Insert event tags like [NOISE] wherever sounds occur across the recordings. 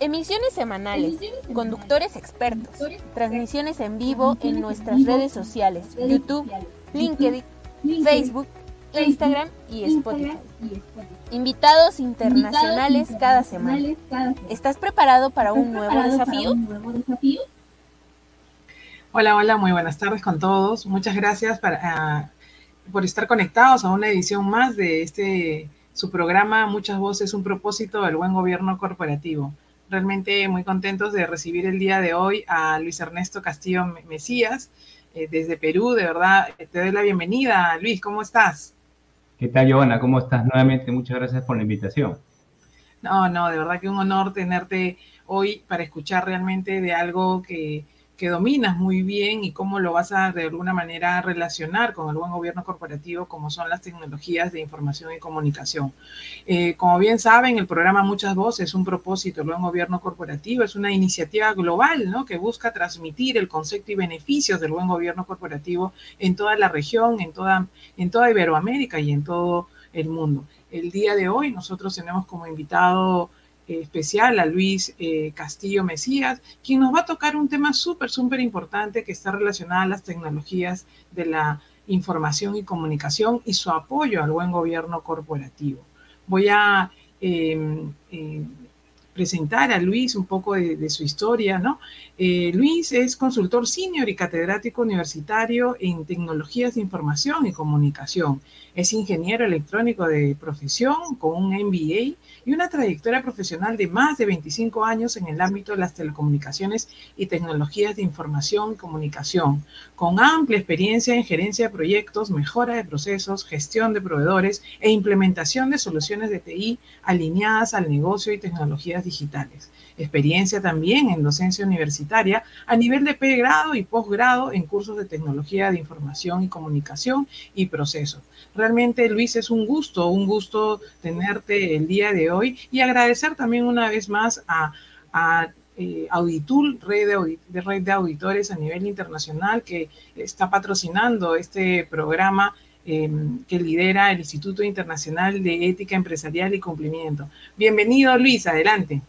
Emisiones semanales, conductores expertos, transmisiones en vivo en nuestras redes sociales, YouTube, LinkedIn, Facebook, Instagram y Spotify. Invitados internacionales cada semana. ¿Estás preparado para un nuevo desafío? Hola, hola, muy buenas tardes con todos. Muchas gracias ah, por estar conectados a una edición más de este su programa Muchas Voces, un propósito del buen gobierno corporativo. Realmente muy contentos de recibir el día de hoy a Luis Ernesto Castillo Mesías eh, desde Perú. De verdad, te doy la bienvenida. Luis, ¿cómo estás? ¿Qué tal, Giovanna? ¿Cómo estás nuevamente? Muchas gracias por la invitación. No, no, de verdad que un honor tenerte hoy para escuchar realmente de algo que, que dominas muy bien y cómo lo vas a de alguna manera relacionar con el buen gobierno corporativo, como son las tecnologías de información y comunicación. Eh, como bien saben, el programa Muchas Voces es un propósito, el buen gobierno corporativo es una iniciativa global ¿no? que busca transmitir el concepto y beneficios del buen gobierno corporativo en toda la región, en toda, en toda Iberoamérica y en todo el mundo. El día de hoy nosotros tenemos como invitado especial a Luis eh, Castillo Mesías, quien nos va a tocar un tema súper, súper importante que está relacionado a las tecnologías de la información y comunicación y su apoyo al buen gobierno corporativo. Voy a em, presentar a Luis un poco de, su historia, ¿no? Eh, Luis es consultor senior y catedrático universitario en tecnologías de información y comunicación. Es ingeniero electrónico de profesión con un MBA y una trayectoria profesional de más de 25 años en el ámbito de las telecomunicaciones y tecnologías de información y comunicación, con amplia experiencia en gerencia de proyectos, mejora de procesos, gestión de proveedores e implementación de soluciones de TI alineadas al negocio y tecnologías digitales experiencia también en docencia universitaria a nivel de pregrado y posgrado en cursos de tecnología de información y comunicación y procesos. Realmente, Luis, es un gusto, un gusto tenerte el día de hoy y agradecer también una vez más a, eh, Auditul, red de, red de auditores a nivel internacional que está patrocinando este programa em, que lidera el Instituto Internacional de Ética Empresarial y Cumplimiento. Bienvenido, Luis, adelante.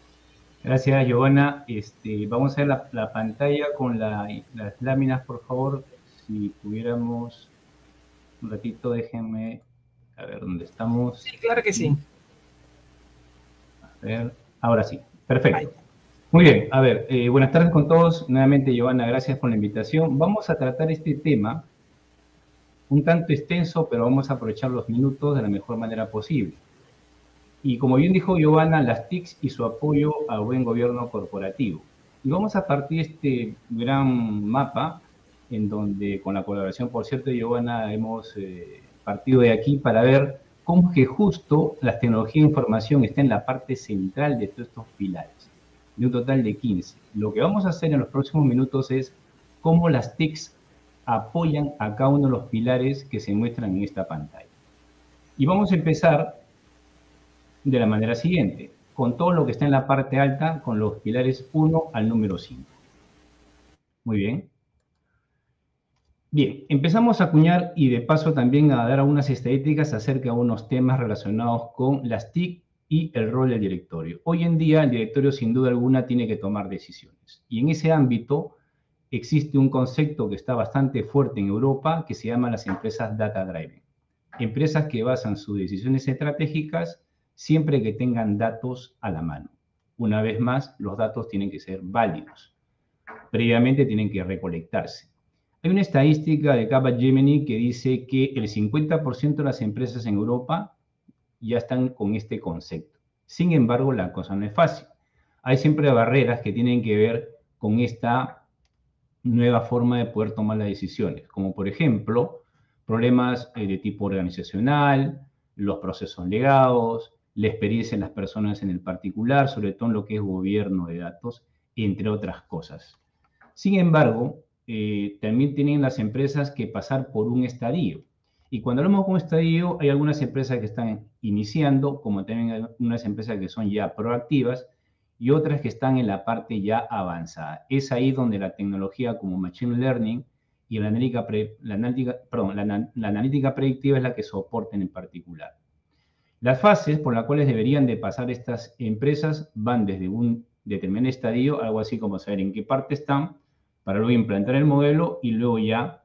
Gracias, Giovanna. Este, vamos a ver la, pantalla con las láminas, por favor. Si pudiéramos un ratito, déjenme a ver dónde estamos. Sí, claro que sí. A ver, ahora sí. Perfecto. Muy bien, a ver, eh, buenas tardes con todos. Nuevamente, Giovanna, gracias por la invitación. Vamos a tratar este tema un tanto extenso, pero vamos a aprovechar los minutos de la mejor manera posible. Y como bien dijo Giovanna, las TICs y su apoyo al buen gobierno corporativo. Y vamos a partir este gran mapa, en donde con la colaboración, por cierto, de Giovanna, hemos eh, partido de aquí para ver cómo que justo la tecnología de información está en la parte central de todos estos pilares, de un total de 15. Lo que vamos a hacer en los próximos minutos es cómo las TICs apoyan a cada uno de los pilares que se muestran en esta pantalla. Y vamos a empezar de la manera siguiente, con todo lo que está en la parte alta, con los pilares 1 al número 5. Muy bien. Bien, empezamos a acuñar y de paso también a dar algunas estadísticas acerca de unos temas relacionados con las TIC y el rol del directorio. Hoy en día el directorio sin duda alguna tiene que tomar decisiones. Y en ese ámbito existe un concepto que está bastante fuerte en Europa que se llama las empresas data driven. Empresas que basan sus decisiones estratégicas siempre que tengan datos a la mano. Una vez más, los datos tienen que ser válidos. Previamente tienen que recolectarse. Hay una estadística de Gemini que dice que el 50% de las empresas en Europa ya están con este concepto. Sin embargo, la cosa no es fácil. Hay siempre barreras que tienen que ver con esta nueva forma de poder tomar las decisiones, como por ejemplo problemas eh, de tipo organizacional, los procesos legados, la experiencia de las personas en el particular, sobre todo en lo que es gobierno de datos, entre otras cosas. Sin embargo, eh, también tienen las empresas que pasar por un estadio. Y cuando hablamos un estadio, hay algunas empresas que están iniciando, como también hay unas empresas que son ya proactivas y otras que están en la parte ya avanzada. Es ahí donde la tecnología como Machine Learning y la analítica, la analítica, la, analítica predictiva es la que soporten en particular. Las fases por las cuales deberían de pasar estas empresas van desde un determinado estadio, algo así como saber en qué parte están, para luego implantar el modelo y luego ya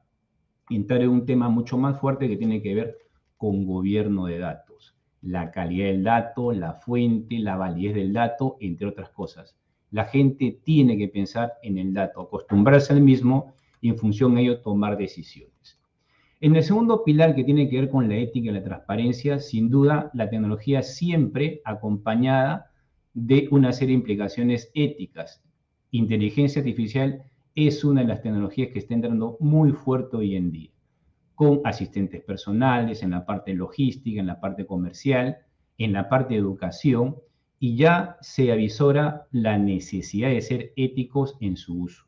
entrar en un tema mucho más fuerte que tiene que ver con gobierno de datos. La calidad del dato, la fuente, la validez del dato, entre otras cosas. La gente tiene que pensar en el dato, acostumbrarse al mismo y en función de ello tomar decisiones. En el segundo pilar que tiene que ver con la ética y la transparencia, sin duda la tecnología siempre acompañada de una serie de implicaciones éticas. Inteligencia artificial es una de las tecnologías que está entrando muy fuerte hoy en día, con asistentes personales, en la parte logística, en la parte comercial, en la parte de educación, y ya se avisora la necesidad de ser éticos en su uso.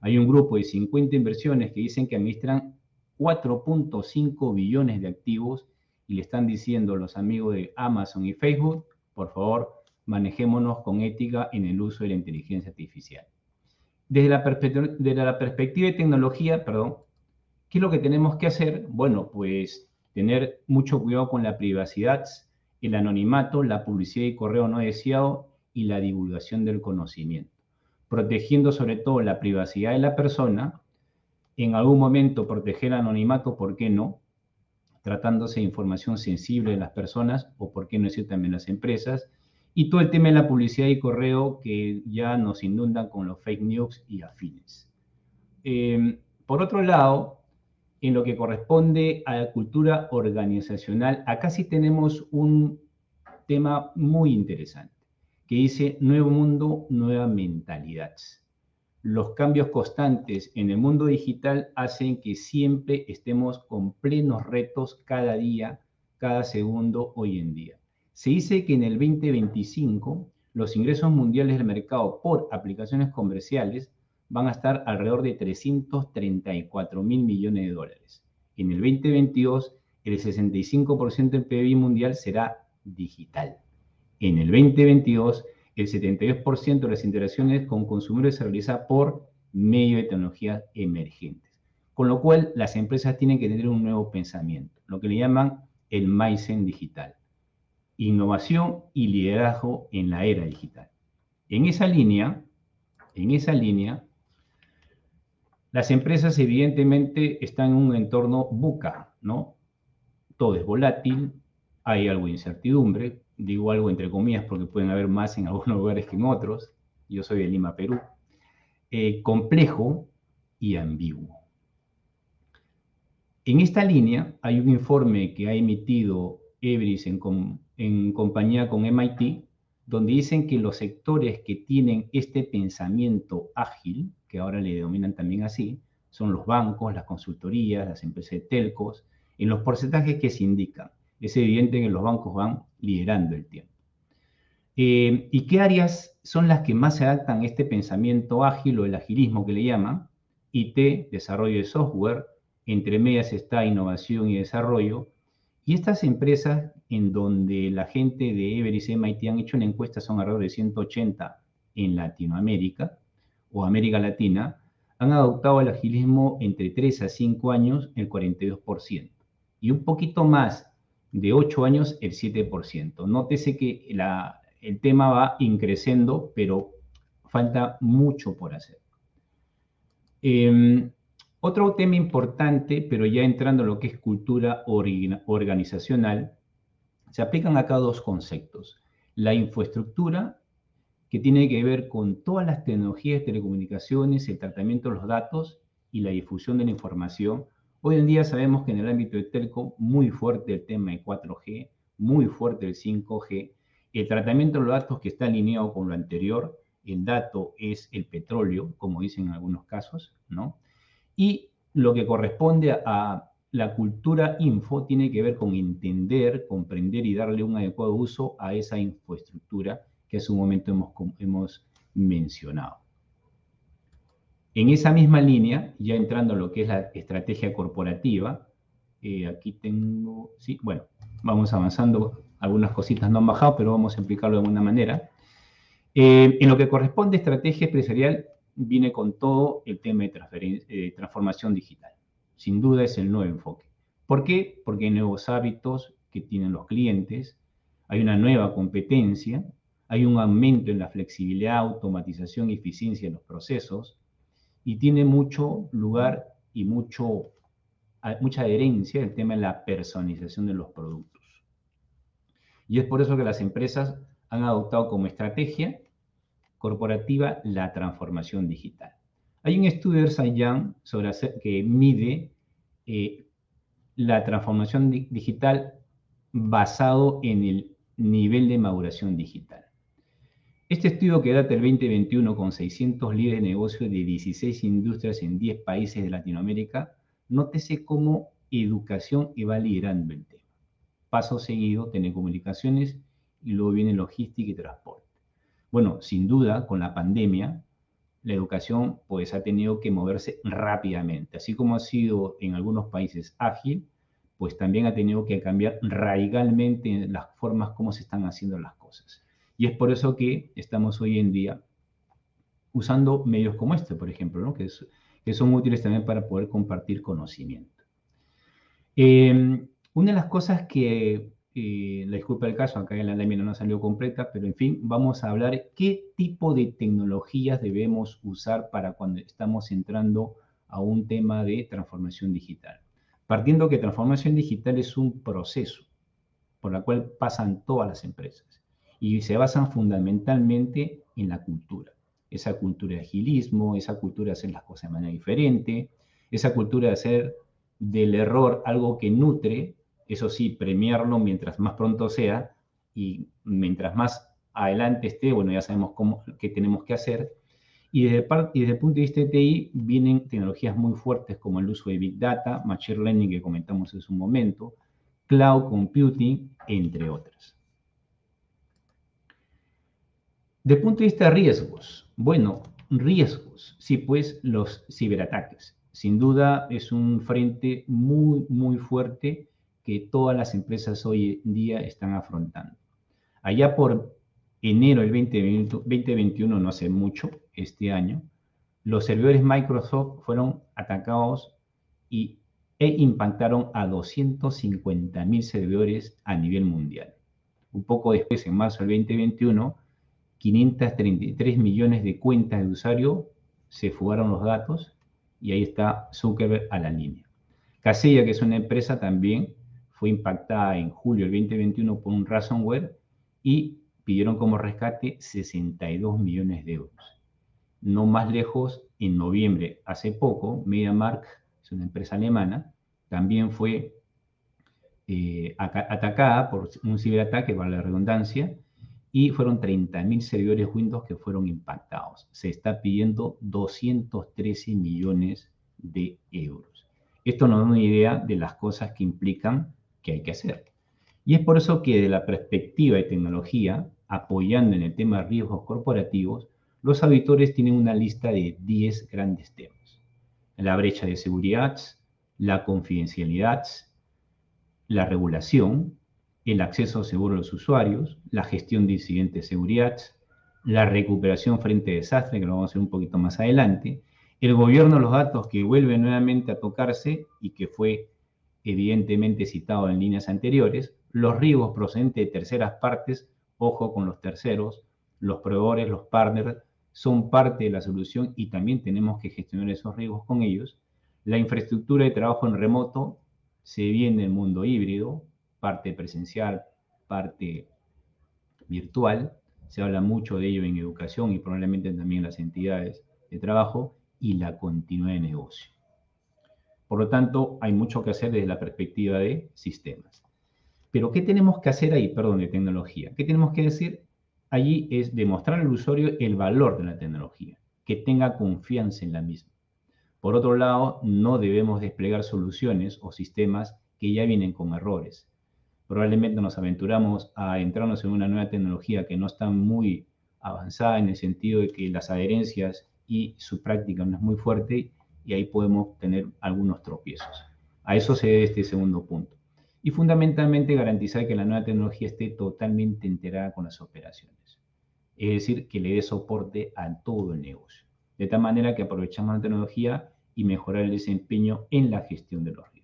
Hay un grupo de 50 inversiones que dicen que administran 4.5 billones de activos y le están diciendo los amigos de Amazon y Facebook, por favor, manejémonos con ética en el uso de la inteligencia artificial. Desde la, la perspectiva de tecnología, perdón, ¿qué es lo que tenemos que hacer? Bueno, pues tener mucho cuidado con la privacidad, el anonimato, la publicidad y correo no deseado y la divulgación del conocimiento, protegiendo sobre todo la privacidad de la persona, en algún momento proteger el anonimato, ¿por qué no? Tratándose de información sensible de las personas o por qué no decir también las empresas, y todo el tema de la publicidad y correo que ya nos inundan con los fake news y afines. Em, por otro lado, en lo que corresponde a la cultura organizacional, acá sí tenemos un tema muy interesante, que dice nuevo mundo, nueva mentalidad. Los cambios constantes en el mundo digital hacen que siempre estemos con plenos retos cada día, cada segundo hoy en día. Se dice que en el 2025 los ingresos mundiales del mercado por aplicaciones comerciales van a estar alrededor de 334 mil millones de dólares. En el 2022, el 65% del PIB mundial será digital. En el 2022, el 72% de las interacciones con consumidores se realiza por medio de tecnologías emergentes. Con lo cual, las empresas tienen que tener un nuevo pensamiento, lo que le llaman el Maizen digital innovación y liderazgo en la era digital. En esa línea, en esa línea, las empresas evidentemente están en un entorno buca, ¿no? Todo es volátil, hay algo de incertidumbre, digo algo entre comillas porque pueden haber más en algunos [LAUGHS] lugares que en otros, yo soy de Lima, Perú, eh, complejo y ambiguo. En esta línea hay un informe que ha emitido Ebris en, en compañía con MIT, donde dicen que los sectores que tienen este pensamiento ágil, que ahora le denominan también así, son los bancos, las consultorías, las empresas de telcos, en los porcentajes que se indican. Es evidente que los bancos van liderando el tiempo. Eh, ¿Y qué áreas son las que más se adaptan a este pensamiento ágil o el agilismo que le llaman? IT, desarrollo de software, entre medias está innovación y desarrollo, y estas empresas en donde la gente de Everest y MIT han hecho una encuesta, son alrededor de 180 en Latinoamérica o América Latina, han adoptado el agilismo entre 3 a 5 años el 42% y un poquito más de 8 años el 7%. Nótese que el tema va increciendo, pero falta mucho por hacer. Em, otro tema importante, pero ya entrando en lo que es cultura organizacional, se aplican acá dos conceptos. La infraestructura, que tiene que ver con todas las tecnologías de telecomunicaciones, el tratamiento de los datos y la difusión de la información. Hoy en día sabemos que en el ámbito de telco, muy fuerte el tema de 4G, muy fuerte el 5G, el tratamiento de los datos que está alineado con lo anterior, el dato es el petróleo, como dicen en algunos casos, ¿no? Y lo que corresponde a la cultura info tiene que ver con entender, comprender y darle un adecuado uso a esa infraestructura que hace un momento hemos, hemos mencionado. En esa misma línea, ya entrando a lo que es la estrategia corporativa, eh, aquí tengo, sí, bueno, vamos avanzando, algunas cositas no han bajado, pero vamos a explicarlo de alguna manera. Eh, en lo que corresponde a estrategia empresarial, viene con todo el tema de eh, transformación digital. Sin duda es el nuevo enfoque. ¿Por qué? Porque hay nuevos hábitos que tienen los clientes, hay una nueva competencia, hay un aumento en la flexibilidad, automatización y eficiencia en los procesos, y tiene mucho lugar y mucho, mucha adherencia el tema de la personalización de los productos. Y es por eso que las empresas han adoptado como estrategia corporativa la transformación digital. Hay un estudio de Ernst sobre que mide eh, la transformación digital basado en el nivel de maduración digital. Este estudio que data del 2021 con 600 líderes de negocio de 16 industrias en 10 países de Latinoamérica, nótese cómo educación va liderando el tema. Paso seguido, telecomunicaciones y luego viene logística y transporte. Bueno, sin duda, con la pandemia, la educación pues ha tenido que moverse rápidamente. Así como ha sido en algunos países ágil, pues también ha tenido que cambiar radicalmente las formas como se están haciendo las cosas. Y es por eso que estamos hoy en día usando medios como este, por ejemplo, que, que, son útiles también para poder compartir conocimiento. Eh, una de las cosas que la disculpa del caso, acá en la lámina no salió completa, pero en fin, vamos a hablar qué tipo de tecnologías debemos usar para cuando estamos entrando a un tema de transformación digital. Partiendo que transformación digital es un proceso por el cual pasan todas las empresas y se basan fundamentalmente en la cultura. Esa cultura de agilismo, esa cultura de hacer las cosas de manera diferente, esa cultura de hacer del error algo que nutre eso sí, premiarlo mientras más pronto sea y mientras más adelante esté, bueno, ya sabemos cómo, qué tenemos que hacer. Y desde, y desde el punto de vista de TI vienen tecnologías muy fuertes como el uso de Big Data, Machine Learning que comentamos en su momento, Cloud Computing, entre otras. El punto de vista de riesgos, bueno, riesgos, sí, pues los ciberataques. Sin duda es un frente muy, muy fuerte que todas las empresas hoy en día están afrontando. Allá por enero del 2021, no hace mucho, este año, los servidores Microsoft fueron atacados y, e impactaron a 250.000 servidores a nivel mundial. Un poco después, en marzo del 2021, 533 millones de cuentas de usuario se fugaron los datos y ahí está Zuckerberg a la línea. Casella, que es una empresa también fue impactada en julio del 2021 por un ransomware y pidieron como rescate 62 millones de euros. No más lejos, en noviembre, hace poco, MediaMark, es una empresa alemana, también fue eh, atacada por un ciberataque, para la redundancia, y fueron 30.000 servidores Windows que fueron impactados. Se está pidiendo 213 millones de euros. Esto nos da una idea de las cosas que implican que hay que hacer. Y es por eso que de la perspectiva de tecnología, apoyando en el tema de riesgos corporativos, los auditores tienen una lista de 10 grandes temas. La brecha de seguridad, la confidencialidad, la regulación, el acceso seguro a los usuarios, la gestión de incidentes de seguridad, la recuperación frente a desastre, que lo vamos a hacer un poquito más adelante, el gobierno de los datos que vuelve nuevamente a tocarse y que fue evidentemente citado en líneas anteriores, los riesgos procedentes de terceras partes, ojo con los terceros, los proveedores, los partners, son parte de la solución y también tenemos que gestionar esos riesgos con ellos. La infraestructura de trabajo en remoto se viene en el mundo híbrido, parte presencial, parte virtual. Se habla mucho de ello en educación y probablemente también en las entidades de trabajo y la continuidad de negocio. Por lo tanto, hay mucho que hacer desde la perspectiva de sistemas. Pero, ¿qué tenemos que hacer ahí? Perdón, de tecnología. ¿Qué tenemos que decir? Allí es demostrar al usuario el valor de la tecnología, que tenga confianza en la misma. Por otro lado, no debemos desplegar soluciones o sistemas que ya vienen con errores. Probablemente nos aventuramos a entrarnos en una nueva tecnología que no está muy avanzada en el sentido de que las adherencias y su práctica no es muy fuerte y ahí podemos tener algunos tropiezos. A eso se debe este segundo punto. Y fundamentalmente garantizar que la nueva tecnología esté totalmente enterada con las operaciones. Es decir, que le dé soporte a todo el negocio. De tal manera que aprovechamos la tecnología y mejorar el desempeño en la gestión de los riesgos.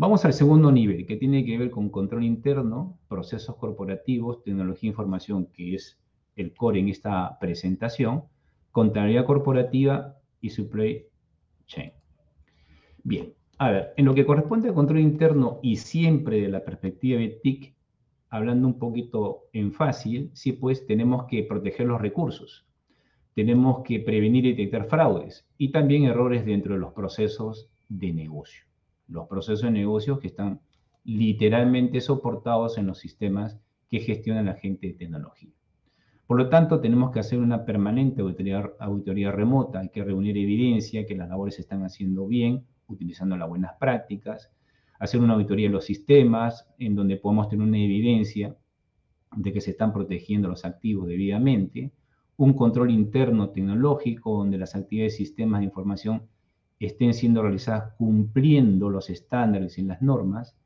Vamos al segundo nivel, que tiene que ver con control interno, procesos corporativos, tecnología e información, que es el core en esta presentación, contabilidad corporativa y supply chain. Bien, a ver, en lo que corresponde al control interno y siempre de la perspectiva de TIC, hablando un poquito en fácil, sí pues tenemos que proteger los recursos, tenemos que prevenir y detectar fraudes y también errores dentro de los procesos de negocio. Los procesos de negocio que están literalmente soportados en los sistemas que gestiona la gente de tecnología. Por lo tanto, tenemos que hacer una permanente auditoría, auditoría remota, hay que reunir evidencia que las labores se están haciendo bien, utilizando las buenas prácticas, hacer una auditoría de los sistemas, en donde podemos tener una evidencia de que se están protegiendo los activos debidamente, un control interno tecnológico, donde las actividades de sistemas de información estén siendo realizadas cumpliendo los estándares y las normas.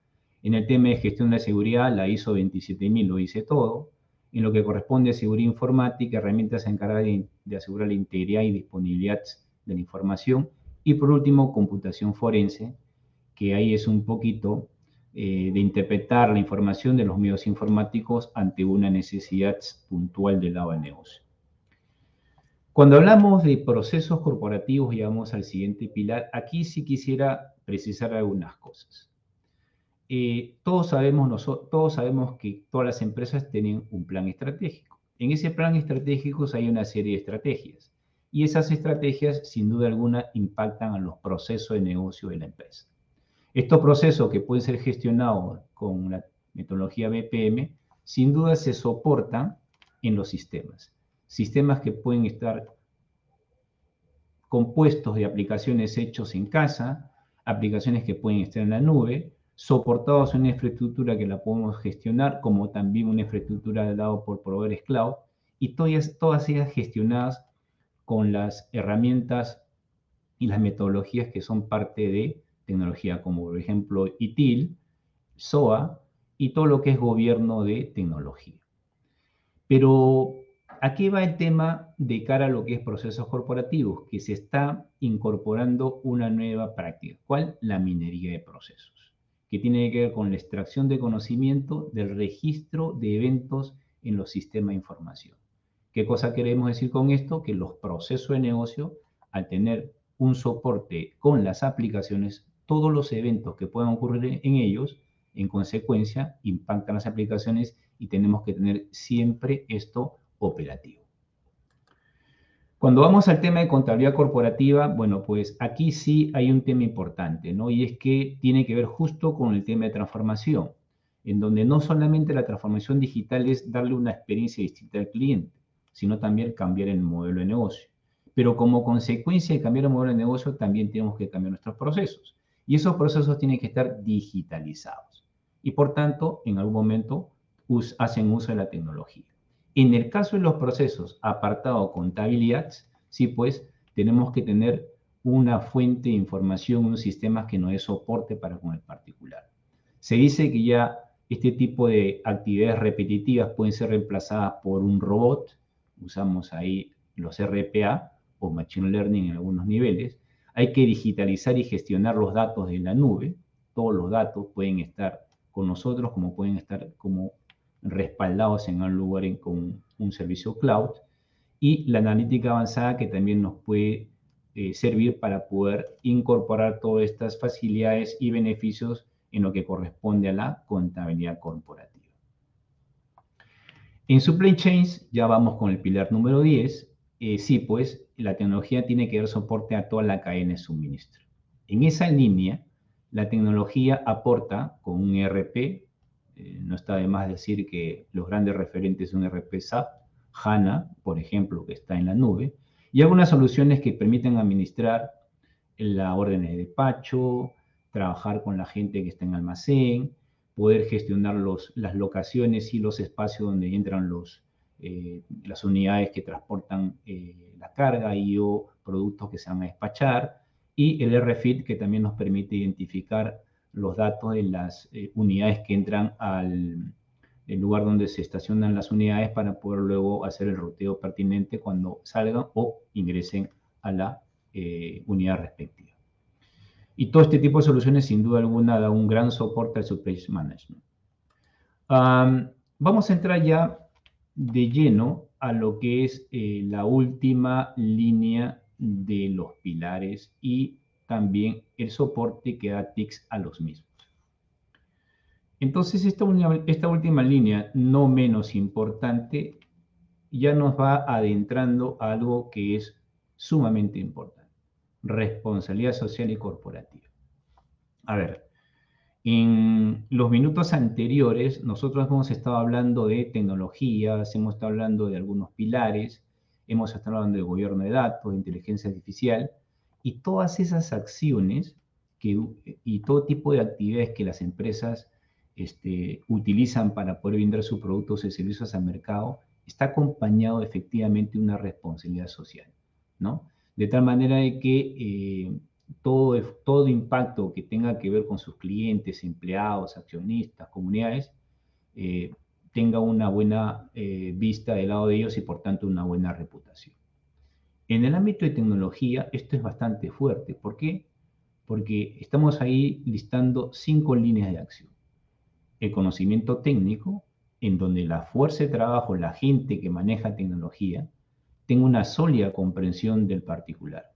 En el tema de gestión de seguridad, la ISO 27000 lo dice todo, en lo que corresponde a seguridad informática, herramientas encargadas de, de asegurar la integridad y disponibilidad de la información. Y por último, computación forense, que ahí es un poquito eh, de interpretar la información de los medios informáticos ante una necesidad puntual del lado del negocio. Cuando hablamos de procesos corporativos, llegamos al siguiente pilar. Aquí sí quisiera precisar algunas cosas. Eh, todos, sabemos, todos sabemos que todas las empresas tienen un plan estratégico. En ese plan estratégico hay una serie de estrategias y esas estrategias sin duda alguna impactan a los procesos de negocio de la empresa. Estos procesos que pueden ser gestionados con la metodología BPM sin duda se soportan en los sistemas. Sistemas que pueden estar compuestos de aplicaciones hechos en casa, aplicaciones que pueden estar en la nube, soportados en una infraestructura que la podemos gestionar, como también una infraestructura dada por proveedores cloud, y todas, todas ellas gestionadas con las herramientas y las metodologías que son parte de tecnología, como por ejemplo ITIL, SOA y todo lo que es gobierno de tecnología. Pero aquí va el tema de cara a lo que es procesos corporativos, que se está incorporando una nueva práctica. ¿Cuál? La minería de procesos que tiene que ver con la extracción de conocimiento del registro de eventos en los sistemas de información. ¿Qué cosa queremos decir con esto? Que los procesos de negocio, al tener un soporte con las aplicaciones, todos los eventos que puedan ocurrir en ellos, en consecuencia, impactan las aplicaciones y tenemos que tener siempre esto operativo. Cuando vamos al tema de contabilidad corporativa, bueno, pues aquí sí hay un tema importante, ¿no? Y es que tiene que ver justo con el tema de transformación, en donde no solamente la transformación digital es darle una experiencia distinta al cliente, sino también cambiar el modelo de negocio. Pero como consecuencia de cambiar el modelo de negocio, también tenemos que cambiar nuestros procesos. Y esos procesos tienen que estar digitalizados. Y por tanto, en algún momento hacen uso de la tecnología. En el caso de los procesos apartado contabilidad, sí, pues tenemos que tener una fuente de información, un sistema que nos dé soporte para con el particular. Se dice que ya este tipo de actividades repetitivas pueden ser reemplazadas por un robot, usamos ahí los RPA o Machine Learning en algunos niveles. Hay que digitalizar y gestionar los datos de la nube. Todos los datos pueden estar con nosotros como pueden estar como respaldados en un lugar con un servicio cloud y la analítica avanzada que también nos puede eh, servir para poder incorporar todas estas facilidades y beneficios en lo que corresponde a la contabilidad corporativa. En supply chains ya vamos con el pilar número 10. Eh, sí, pues la tecnología tiene que dar soporte a toda la cadena de suministro. En esa línea, la tecnología aporta con un ERP, eh, no está de más decir que los grandes referentes son RP SAP, HANA, por ejemplo, que está en la nube, y algunas soluciones que permiten administrar la orden de despacho, trabajar con la gente que está en almacén, poder gestionar las locaciones y los espacios donde entran eh, las unidades que transportan la carga y o productos que se van a despachar, y el RFID que también nos permite identificar los datos de las unidades que entran al lugar donde se estacionan las unidades para poder luego hacer el ruteo pertinente cuando salgan o ingresen a la unidad respectiva. Y todo este tipo de soluciones, sin duda alguna, da un gran soporte al supply management. vamos a entrar ya de lleno a lo que es eh, la última línea de los pilares y también el soporte que da TICS a los mismos. Entonces, esta, última línea, no menos importante, ya nos va adentrando a algo que es sumamente importante responsabilidad social y corporativa. A ver, en los minutos anteriores nosotros hemos estado hablando de tecnologías, hemos estado hablando de algunos pilares, hemos estado hablando de gobierno de datos, de inteligencia artificial, y todas esas acciones que, y todo tipo de actividades que las empresas este, utilizan para poder vender sus productos y servicios al mercado, está acompañado efectivamente de una responsabilidad social, ¿no? de tal manera de que eh, todo, todo impacto que tenga que ver con sus clientes, empleados, accionistas, comunidades, eh, tenga una buena eh, vista del lado de ellos y por tanto una buena reputación. En el ámbito de tecnología esto es bastante fuerte. ¿Por qué? Porque estamos ahí listando cinco líneas de acción. El conocimiento técnico, en donde la fuerza de trabajo, la gente que maneja tecnología, tenga una sólida comprensión del particular.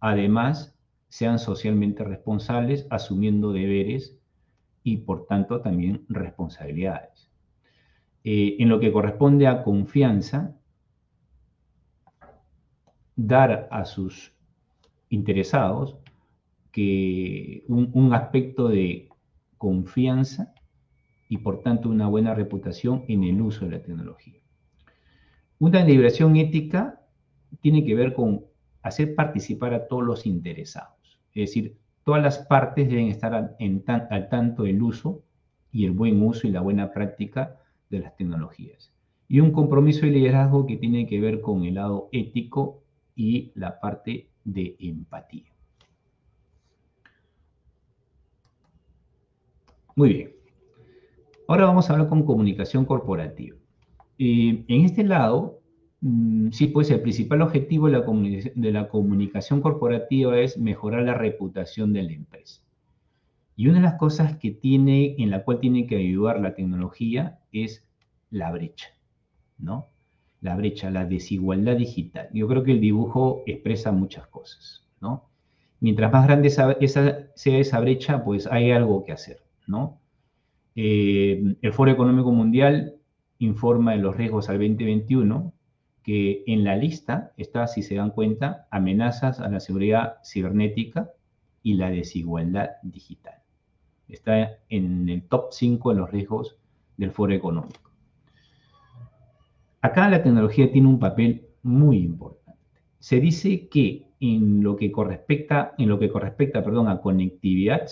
Además, sean socialmente responsables, asumiendo deberes y, por tanto, también responsabilidades. Eh, en lo que corresponde a confianza, dar a sus interesados que un aspecto de confianza y, por tanto, una buena reputación en el uso de la tecnología. Una deliberación ética tiene que ver con hacer participar a todos los interesados. Es decir, todas las partes deben estar al, tanto del uso y el buen uso y la buena práctica de las tecnologías. Y un compromiso de liderazgo que tiene que ver con el lado ético y la parte de empatía. Muy bien. Ahora vamos a hablar con comunicación corporativa. Eh, en este lado, mm, sí, pues el principal objetivo de la, de la comunicación corporativa es mejorar la reputación de la empresa. Y una de las cosas que tiene, en la cual tiene que ayudar la tecnología es la brecha, ¿no? La brecha, la desigualdad digital. Yo creo que el dibujo expresa muchas cosas, ¿no? Mientras más grande sea esa brecha, pues hay algo que hacer, ¿no? Eh, el Foro Económico Mundial informa de los riesgos al 2021, que en la lista está, si se dan cuenta, amenazas a la seguridad cibernética y la desigualdad digital. Está en el top 5 de los riesgos del foro económico. Acá la tecnología tiene un papel muy importante. Se dice que en lo que correspecta, en lo que correspecta perdón, a conectividad,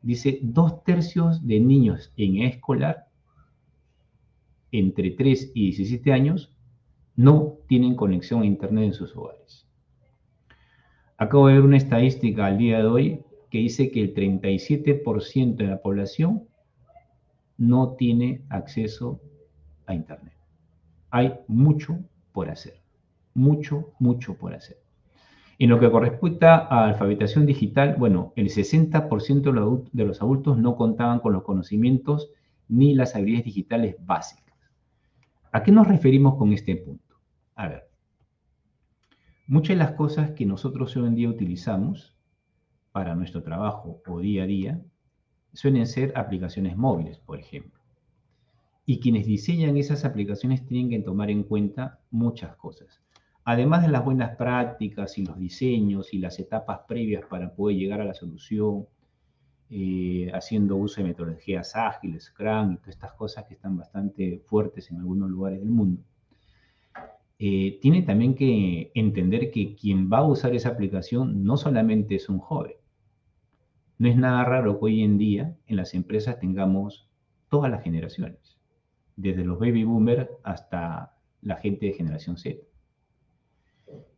dice dos tercios de niños en escolar entre 3 y 17 años no tienen conexión a Internet en sus hogares. Acabo de ver una estadística al día de hoy que dice que el 37% de la población no tiene acceso a Internet. Hay mucho por hacer, mucho, mucho por hacer. En lo que corresponde a alfabetización digital, bueno, el 60% de los adultos no contaban con los conocimientos ni las habilidades digitales básicas. ¿A qué nos referimos con este punto? A ver, muchas de las cosas que nosotros hoy en día utilizamos para nuestro trabajo o día a día suelen ser aplicaciones móviles, por ejemplo. Y quienes diseñan esas aplicaciones tienen que tomar en cuenta muchas cosas. Además de las buenas prácticas y los diseños y las etapas previas para poder llegar a la solución, eh, haciendo uso de metodologías ágiles, Scrum y todas estas cosas que están bastante fuertes en algunos lugares del mundo. Eh, tiene también que entender que quien va a usar esa aplicación no solamente es un joven. No es nada raro que hoy en día en las empresas tengamos todas las generaciones. Desde los baby boomers hasta la gente de generación Z.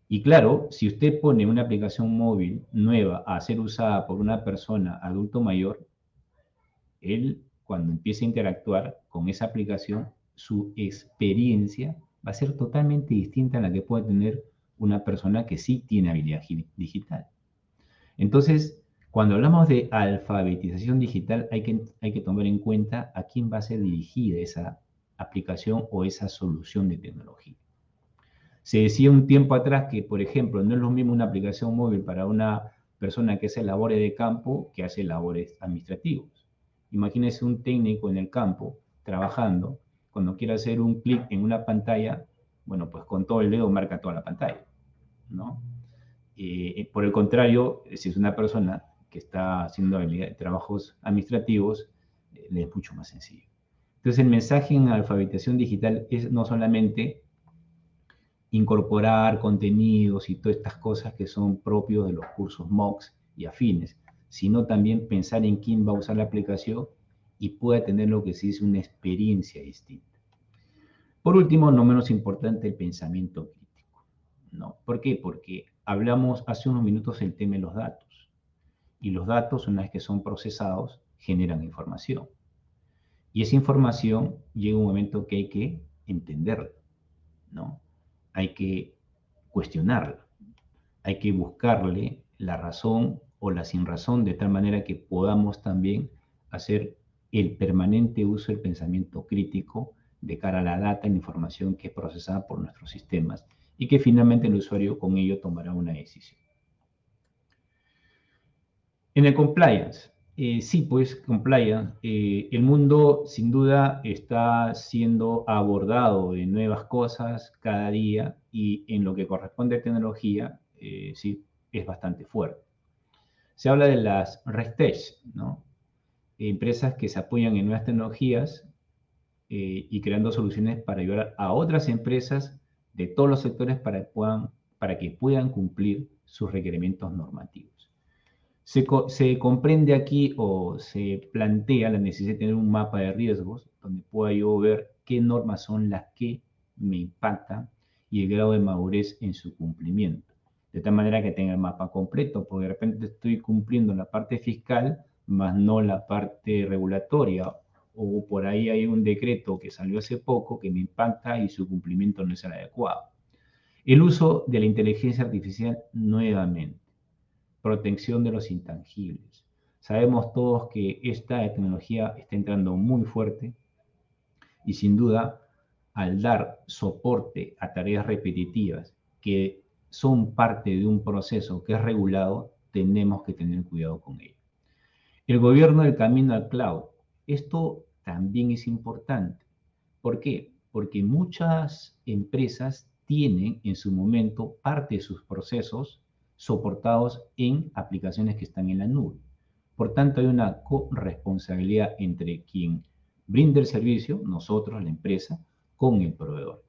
Y claro, si usted pone una aplicación móvil nueva a ser usada por una persona adulto mayor, él cuando empiece a interactuar con esa aplicación, su experiencia va a ser totalmente distinta a la que puede tener una persona que sí tiene habilidad digital. Entonces, cuando hablamos de alfabetización digital, hay que, hay que tomar en cuenta a quién va a ser dirigida esa aplicación o esa solución de tecnología. Se decía un tiempo atrás que, por ejemplo, no es lo mismo una aplicación móvil para una persona que hace labores de campo que hace labores administrativos. Imagínese un técnico en el campo trabajando, cuando quiere hacer un clic en una pantalla, bueno, pues con todo el dedo marca toda la pantalla, ¿no? Eh, por el contrario, si es una persona que está haciendo trabajos administrativos, eh, le es mucho más sencillo. Entonces, el mensaje en alfabetización digital es no solamente incorporar contenidos y todas estas cosas que son propios de los cursos MOOCs y afines, sino también pensar en quién va a usar la aplicación y pueda tener lo que se dice una experiencia distinta. Por último, no menos importante, el pensamiento crítico. ¿no? ¿Por qué? Porque hablamos hace unos minutos el tema de los datos. Y los datos, una vez que son procesados, generan información. Y esa información llega un momento que hay que entenderla, ¿no? Hay que cuestionarla, hay que buscarle la razón o la sin razón de tal manera que podamos también hacer el permanente uso del pensamiento crítico de cara a la data la información que es procesada por nuestros sistemas y que finalmente el usuario con ello tomará una decisión. En el compliance, eh, sí, pues, compliance. Eh, el mundo sin duda está siendo abordado de nuevas cosas cada día y en lo que corresponde a tecnología, eh, sí, es bastante fuerte. Se habla de las RESTES, ¿no? Empresas que se apoyan en nuevas tecnologías y creando soluciones para ayudar a otras empresas de todos los sectores para que puedan cumplir sus requerimientos normativos. Se, comprende aquí o se plantea la necesidad de tener un mapa de riesgos donde pueda yo ver qué normas son las que me impactan y el grado de madurez en su cumplimiento. De tal manera que tenga el mapa completo, porque de repente estoy cumpliendo la parte fiscal, más no la parte regulatoria, o por ahí hay un decreto que salió hace poco que me impacta y su cumplimiento no es el adecuado. El uso de la inteligencia artificial nuevamente protección de los intangibles. Sabemos todos que esta tecnología está entrando muy fuerte y sin duda al dar soporte a tareas repetitivas que son parte de un proceso que es regulado, tenemos que tener cuidado con ello. El gobierno del camino al cloud. Esto también es importante. ¿Por qué? Porque muchas empresas tienen en su momento parte de sus procesos soportados en aplicaciones que están en la nube. Por tanto, hay una corresponsabilidad entre quien brinda el servicio, nosotros, la empresa, con el proveedor.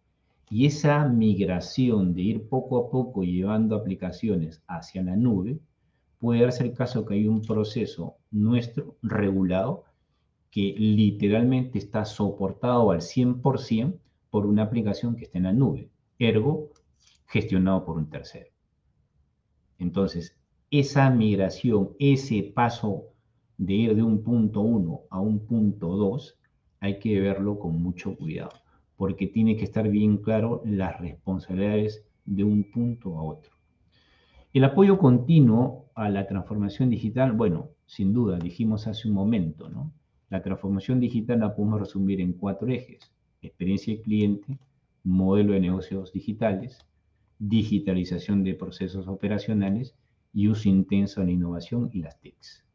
Y esa migración de ir poco a poco llevando aplicaciones hacia la nube, puede darse el caso que hay un proceso nuestro regulado que literalmente está soportado al 100% por una aplicación que está en la nube, ergo gestionado por un tercero. Entonces, esa migración, ese paso de ir de un punto 1 a un punto 2, hay que verlo con mucho cuidado, porque tiene que estar bien claro las responsabilidades de un punto a otro. El apoyo continuo a la transformación digital, bueno, sin duda, dijimos hace un momento, ¿no? La transformación digital la podemos resumir en cuatro ejes. Experiencia del cliente, modelo de negocios digitales, digitalización de procesos operacionales y uso intenso en la innovación y las TICs.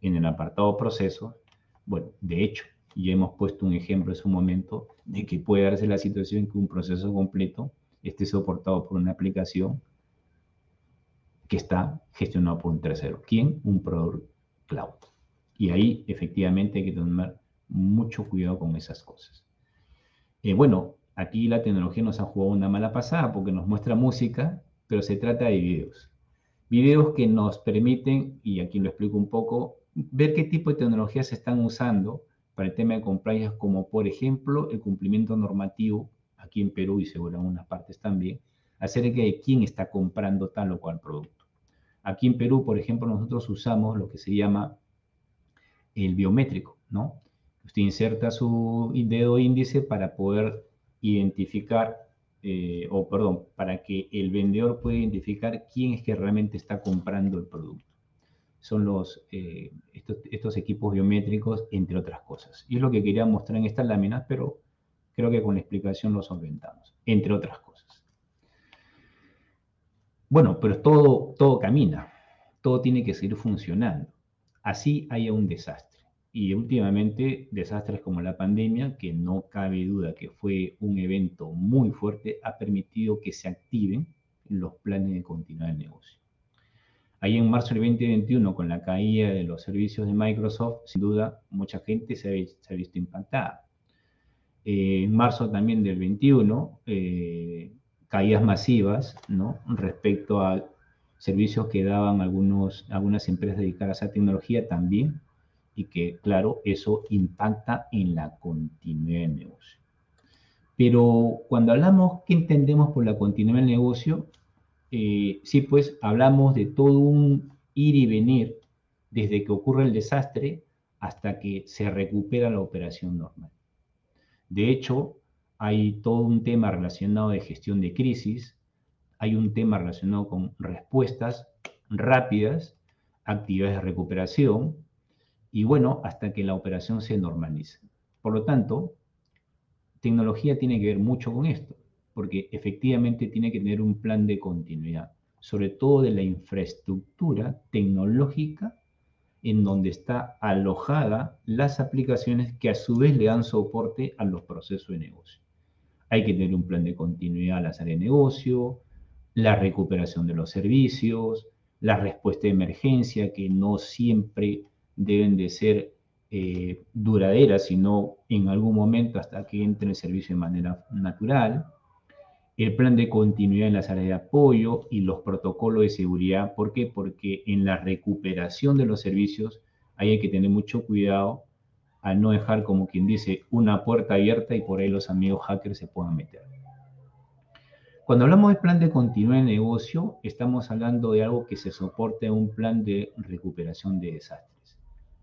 En el apartado proceso, bueno, de hecho, ya hemos puesto un ejemplo en su momento de que puede darse la situación que un proceso completo esté soportado por una aplicación que está gestionado por un tercero. ¿Quién? Un proveedor cloud. Y ahí efectivamente hay que tener mucho cuidado con esas cosas. Eh, bueno, Aquí la tecnología nos ha jugado una mala pasada porque nos muestra música, pero se trata de videos. Videos que nos permiten, y aquí lo explico un poco, ver qué tipo de tecnologías se están usando para el tema de compliance, como por ejemplo el cumplimiento normativo aquí en Perú y seguro en unas partes también, acerca de quién está comprando tal o cual producto. Aquí en Perú, por ejemplo, nosotros usamos lo que se llama el biométrico, ¿no? Usted inserta su dedo índice para poder identificar, eh, o perdón, para que el vendedor pueda identificar quién es que realmente está comprando el producto. Son los, eh, estos, estos, equipos biométricos, entre otras cosas. Y es lo que quería mostrar en estas láminas, pero creo que con la explicación lo solventamos, entre otras cosas. Bueno, pero todo, todo camina, todo tiene que seguir funcionando. Así haya un desastre. Y últimamente desastres como la pandemia, que no cabe duda que fue un evento muy fuerte, ha permitido que se activen los planes de continuar el negocio. Ahí en marzo del 2021, con la caída de los servicios de Microsoft, sin duda mucha gente se ha, visto impactada. Eh, en marzo también del 21, eh, caídas masivas ¿no? respecto a servicios que daban algunos, algunas empresas dedicadas a tecnología también y que, claro, eso impacta en la continuidad del negocio. Pero cuando hablamos, ¿qué entendemos por la continuidad del negocio? Eh, sí, pues hablamos de todo un ir y venir desde que ocurre el desastre hasta que se recupera la operación normal. De hecho, hay todo un tema relacionado de gestión de crisis, hay un tema relacionado con respuestas rápidas, actividades de recuperación, y bueno, hasta que la operación se normalice. Por lo tanto, tecnología tiene que ver mucho con esto, porque efectivamente tiene que tener un plan de continuidad, sobre todo de la infraestructura tecnológica en donde está alojada las aplicaciones que a su vez le dan soporte a los procesos de negocio. Hay que tener un plan de continuidad a las áreas de negocio, la recuperación de los servicios, la respuesta de emergencia, que no siempre deben de ser eh, duraderas, sino en algún momento hasta que entre el servicio de manera natural. El plan de continuidad en las áreas de apoyo y los protocolos de seguridad. ¿Por qué? Porque en la recuperación de los servicios hay que tener mucho cuidado al no dejar, como quien dice, una puerta abierta y por ahí los amigos hackers se puedan meter. Cuando hablamos de plan de continuidad de negocio, estamos hablando de algo que se soporte un plan de recuperación de desastres.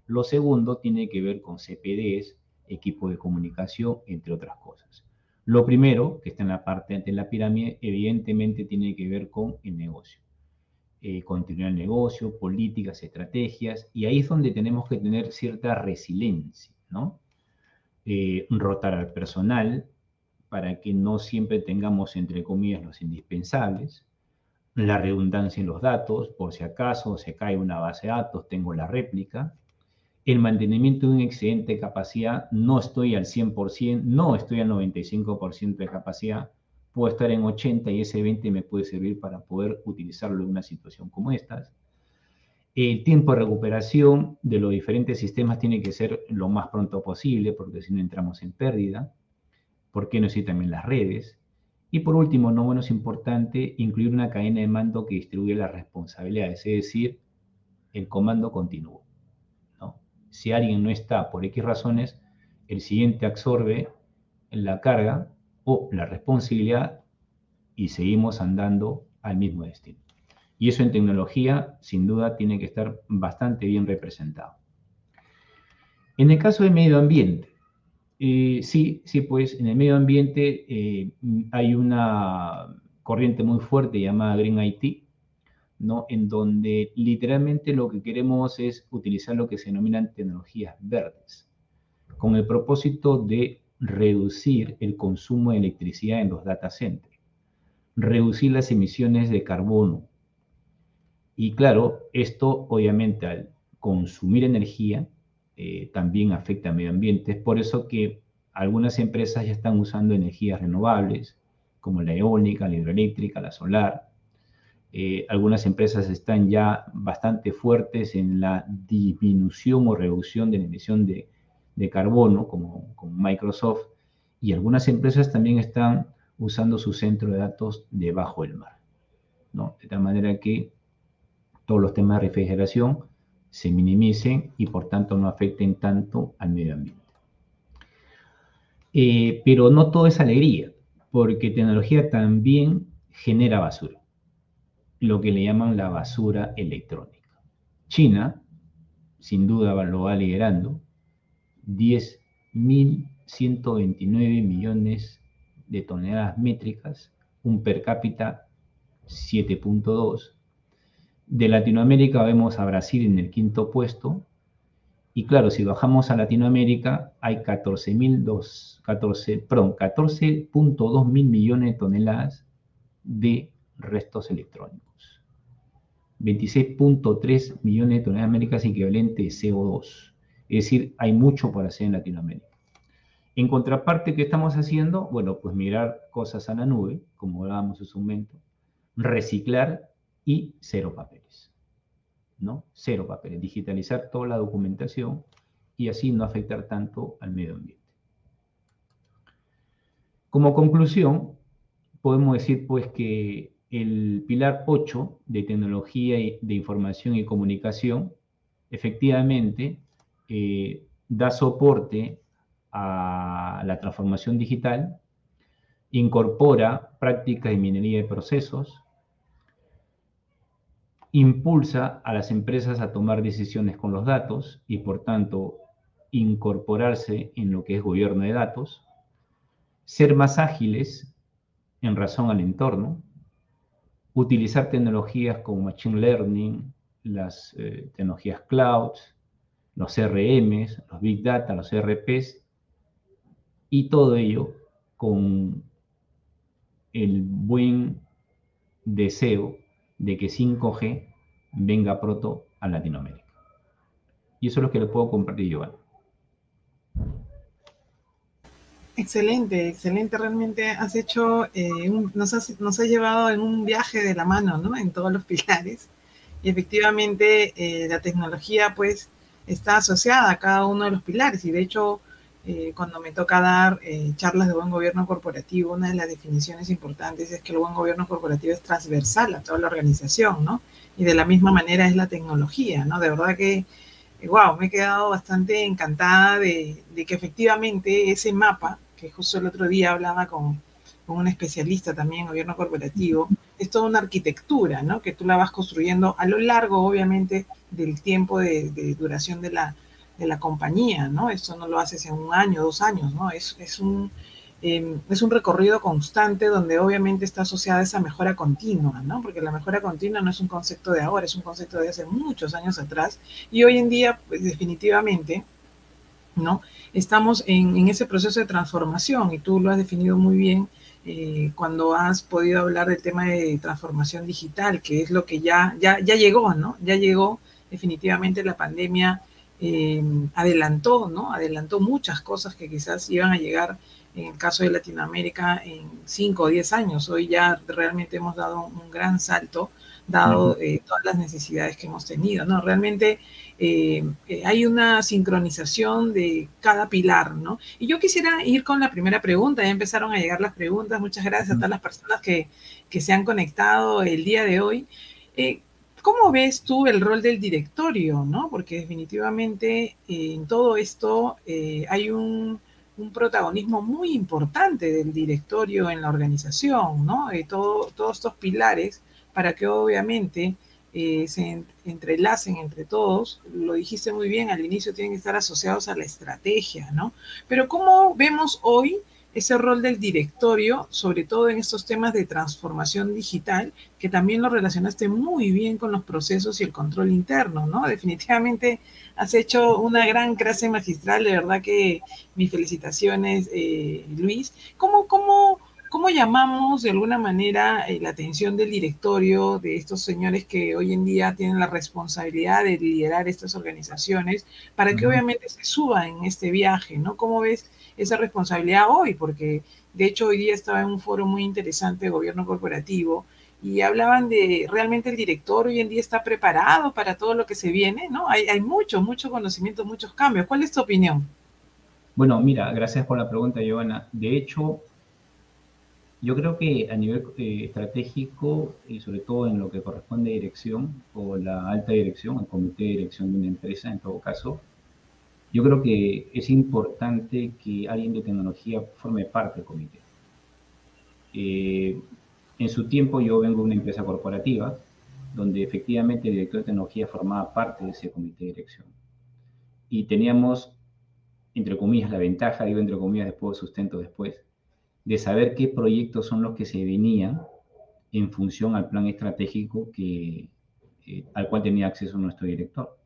Lo segundo tiene que ver con CPDs, equipo de comunicación, entre otras cosas. Lo primero, que está en la parte de la pirámide, evidentemente tiene que ver con el negocio. Eh, continuar el negocio, políticas, estrategias, y ahí es donde tenemos que tener cierta resiliencia, ¿no? Eh, rotar al personal para que no siempre tengamos, entre comillas, los indispensables, la redundancia en los datos, por si acaso se cae una base de datos, tengo la réplica, el mantenimiento de un excedente de capacidad, no estoy al 100%, no estoy al 95% de capacidad, puedo estar en 80 y ese 20 me puede servir para poder utilizarlo en una situación como esta. El tiempo de recuperación de los diferentes sistemas tiene que ser lo más pronto posible, porque si no entramos en pérdida. ¿Por qué no decir también las redes? Y por último, no menos importante, incluir una cadena de mando que distribuye las responsabilidades, es decir, el comando continuo si alguien no está por X razones, el siguiente absorbe la carga o la responsabilidad y seguimos andando al mismo destino. Y eso en tecnología, sin duda, tiene que estar bastante bien representado. En el caso del medio ambiente, eh, sí, sí, pues en el medio ambiente eh, hay una corriente muy fuerte llamada Green IT, ¿no? En donde literalmente lo que queremos es utilizar lo que se denominan tecnologías verdes, con el propósito de reducir el consumo de electricidad en los data centers, reducir las emisiones de carbono. Y claro, esto obviamente al consumir energía eh, también afecta al medio ambiente. Por eso que algunas empresas ya están usando energías renovables, como la eólica, la hidroeléctrica, la solar, eh, algunas empresas están ya bastante fuertes en la disminución o reducción de la emisión de, carbono, como, Microsoft, y algunas empresas también están usando su centro de datos debajo del mar. ¿no? De tal manera que todos los temas de refrigeración se minimicen y por tanto no afecten tanto al medio ambiente. Eh, pero no todo es alegría, porque tecnología también genera basura, lo que le llaman la basura electrónica. China, sin duda, lo va liderando, 10.129 millones de toneladas métricas, un per cápita 7.2. De Latinoamérica vemos a Brasil en el quinto puesto. Y claro, si bajamos a Latinoamérica, hay 14.200 14, perdón, 14.2 mil millones de toneladas de restos electrónicos. 26.3 millones de toneladas métricas equivalente de CO2. Es decir, hay mucho por hacer en Latinoamérica. En contraparte, ¿qué estamos haciendo? Bueno, pues mirar cosas a la nube, como hablábamos en su momento, reciclar y cero papeles. ¿No? Cero papeles. Digitalizar toda la documentación y así no afectar tanto al medio ambiente. Como conclusión, podemos decir pues que el pilar 8 de tecnología de información y comunicación efectivamente eh, da soporte a la transformación digital, incorpora prácticas de minería de procesos, impulsa a las empresas a tomar decisiones con los datos y por tanto incorporarse en lo que es gobierno de datos, ser más ágiles en razón al entorno, utilizar tecnologías como Machine Learning, las eh, tecnologías cloud, los CRMs, los Big Data, los ERPs, y todo ello con el buen deseo de que 5G venga pronto a Latinoamérica. Y eso es lo que le puedo compartir, Giovanni. Excelente, excelente. Realmente has hecho, eh, nos, has, nos has llevado en un viaje de la mano, ¿no? En todos los [LAUGHS] pilares. Y efectivamente eh, la tecnología, pues, está asociada a cada uno de los pilares. Y de hecho, eh, cuando me toca dar charlas de buen gobierno corporativo, una de las definiciones importantes es que el buen gobierno corporativo es transversal a toda la organización, ¿no? Y de la misma manera es la tecnología, ¿no? De verdad que wow, me he quedado bastante encantada de, de, que efectivamente ese mapa que justo el otro día hablaba con, con un especialista también en gobierno corporativo, es toda una arquitectura, ¿no? Que tú la vas construyendo a lo largo, obviamente, del tiempo de, duración de la, de la compañía, ¿no? Esto no lo haces en un año, dos años, ¿no? Es, es un, em, es un recorrido constante donde obviamente está asociada esa mejora continua, ¿no? Porque la mejora continua no es un concepto de ahora, es un concepto de hace muchos años atrás y hoy en día, pues definitivamente, ¿no? Estamos en, ese proceso de transformación y tú lo has definido muy bien eh, cuando has podido hablar del tema de transformación digital, que es lo que ya, ya, ya llegó, ¿no? Ya llegó definitivamente la pandemia, eh, adelantó, ¿no? Adelantó muchas cosas que quizás iban a llegar en el caso de Latinoamérica en 5 o 10 años. Hoy ya realmente hemos dado un gran salto, dado eh, todas las necesidades que hemos tenido, ¿no? Realmente eh, eh, hay una sincronización de cada pilar, ¿no? Y yo quisiera ir con la primera pregunta, ya empezaron a llegar las preguntas, muchas gracias a todas las personas que, se han conectado el día de hoy. Eh, ¿Cómo ves tú el rol del directorio, no? Porque definitivamente en todo esto hay un, un, protagonismo muy importante del directorio en la organización, ¿no? todo, todos estos pilares para que obviamente eh, se entrelacen entre todos, lo dijiste muy bien, al inicio tienen que estar asociados a la estrategia, ¿no? Pero ¿cómo vemos hoy ese rol del directorio, sobre todo en estos temas de transformación digital, que también lo relacionaste muy bien con los procesos y el control interno, ¿no? Definitivamente has hecho una gran clase magistral, de verdad que mis felicitaciones, eh, Luis. ¿Cómo, cómo ¿Cómo llamamos de alguna manera eh, la atención del directorio de estos señores que hoy en día tienen la responsabilidad de liderar estas organizaciones para que obviamente se suban en este viaje, ¿no? ¿Cómo ves esa responsabilidad hoy? Porque de hecho hoy día estaba en un foro muy interesante de gobierno corporativo y hablaban de realmente el director hoy en día está preparado para todo lo que se viene, ¿no? Hay, hay mucho, mucho conocimiento, muchos cambios. ¿Cuál es tu opinión? Bueno, mira, gracias por la pregunta, Giovanna. De hecho, yo creo que a nivel eh, estratégico y sobre todo en lo que corresponde a dirección o la alta dirección, el comité de dirección de una empresa en todo caso, Yo creo que es importante que alguien de tecnología forme parte del comité. Eh, en su tiempo yo vengo de una empresa corporativa donde efectivamente el director de tecnología formaba parte de ese comité de dirección. Y teníamos, entre comillas, la ventaja, digo entre comillas, después sustento después, de saber qué proyectos son los que se venían en función al plan estratégico que, eh, al cual tenía acceso nuestro director.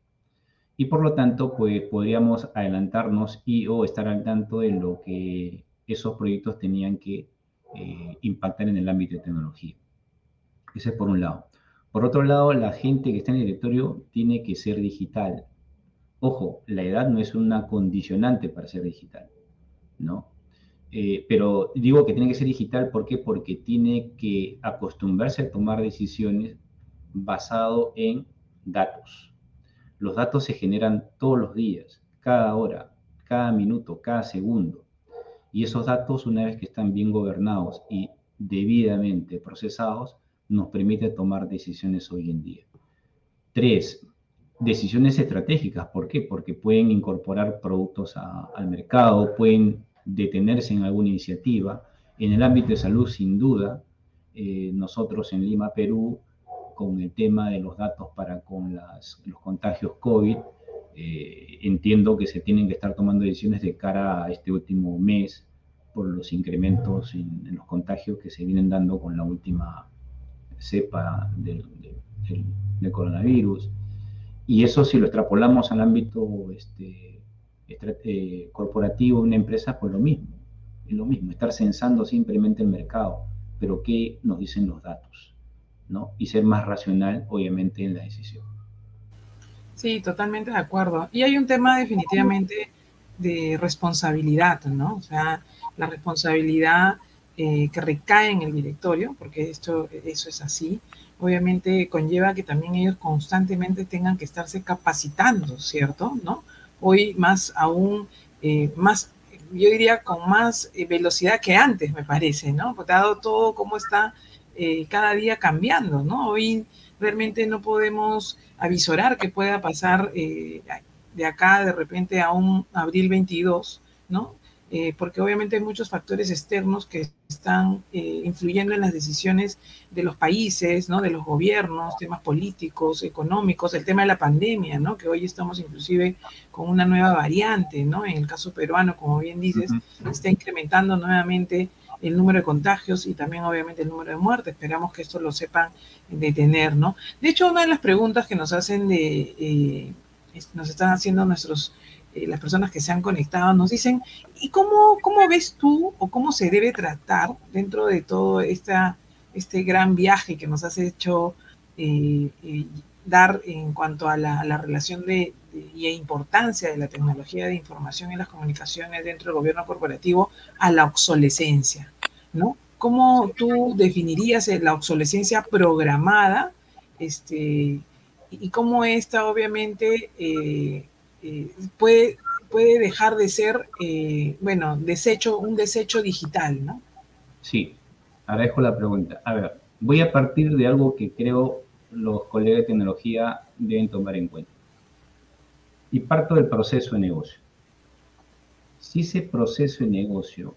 Y por lo tanto, pues podríamos adelantarnos y o estar al tanto de lo que esos proyectos tenían que eh, impactar en el ámbito de tecnología. Ese es por un lado. Por otro lado, la gente que está en el directorio tiene que ser digital. Ojo, la edad no es una condicionante para ser digital, ¿no? Eh, pero digo que tiene que ser digital, ¿por qué? Porque tiene que acostumbrarse a tomar decisiones basado en datos. Los datos se generan todos los días, cada hora, cada minuto, cada segundo. Y esos datos, una vez que están bien gobernados y debidamente procesados, nos permite tomar decisiones hoy en día. Tres, decisiones estratégicas. ¿Por qué? Porque pueden incorporar productos al mercado, pueden detenerse en alguna iniciativa. En el ámbito de salud, sin duda, eh, nosotros en Lima, Perú, con el tema de los datos para con los contagios COVID, eh, entiendo que se tienen que estar tomando decisiones de cara a este último mes por los incrementos en, los contagios que se vienen dando con la última cepa del, coronavirus. Y eso si lo extrapolamos al ámbito este, eh, corporativo de una empresa, pues lo mismo. Es lo mismo, estar censando simplemente el mercado, pero qué nos dicen los datos, ¿no? Y ser más racional, obviamente, en la decisión. Sí, totalmente de acuerdo. Y hay un tema definitivamente de responsabilidad, ¿no? O sea, la responsabilidad eh, que recae en el directorio, porque esto, eso es así, obviamente conlleva que también ellos constantemente tengan que estarse capacitando, ¿cierto? ¿No? Hoy más aún, eh, más, yo diría con más eh, velocidad que antes, me parece, ¿no? Porque dado todo cómo está cada día cambiando, ¿no? Hoy realmente no podemos avisorar que pueda pasar de acá de repente a un abril 22, ¿no? Eh, porque obviamente hay muchos factores externos que están eh, influyendo en las decisiones de los países, ¿no? de los gobiernos, temas políticos, económicos, el tema de la pandemia, ¿no? que hoy estamos inclusive con una nueva variante, ¿no? en el caso peruano, como bien dices, está incrementando nuevamente el número de contagios y también obviamente el número de muertes. Esperamos que esto lo sepan detener, ¿no? De hecho, una de las preguntas que nos hacen de, eh, nos están haciendo nuestros eh, las personas que se han conectado nos dicen, ¿y cómo, cómo ves tú o cómo se debe tratar dentro de todo esta, este gran viaje que nos has hecho eh, eh, dar en cuanto a la, relación de, y importancia de la tecnología de información y las comunicaciones dentro del gobierno corporativo a la obsolescencia? ¿no? ¿Cómo tú definirías la obsolescencia programada? Este, y cómo esta obviamente puede, puede dejar de ser, eh, bueno, desecho, un desecho digital, ¿no? Sí, agradezco la pregunta. A ver, voy a partir de algo que creo los colegas de tecnología deben tomar en cuenta. Y parto del proceso de negocio. Si ese proceso de negocio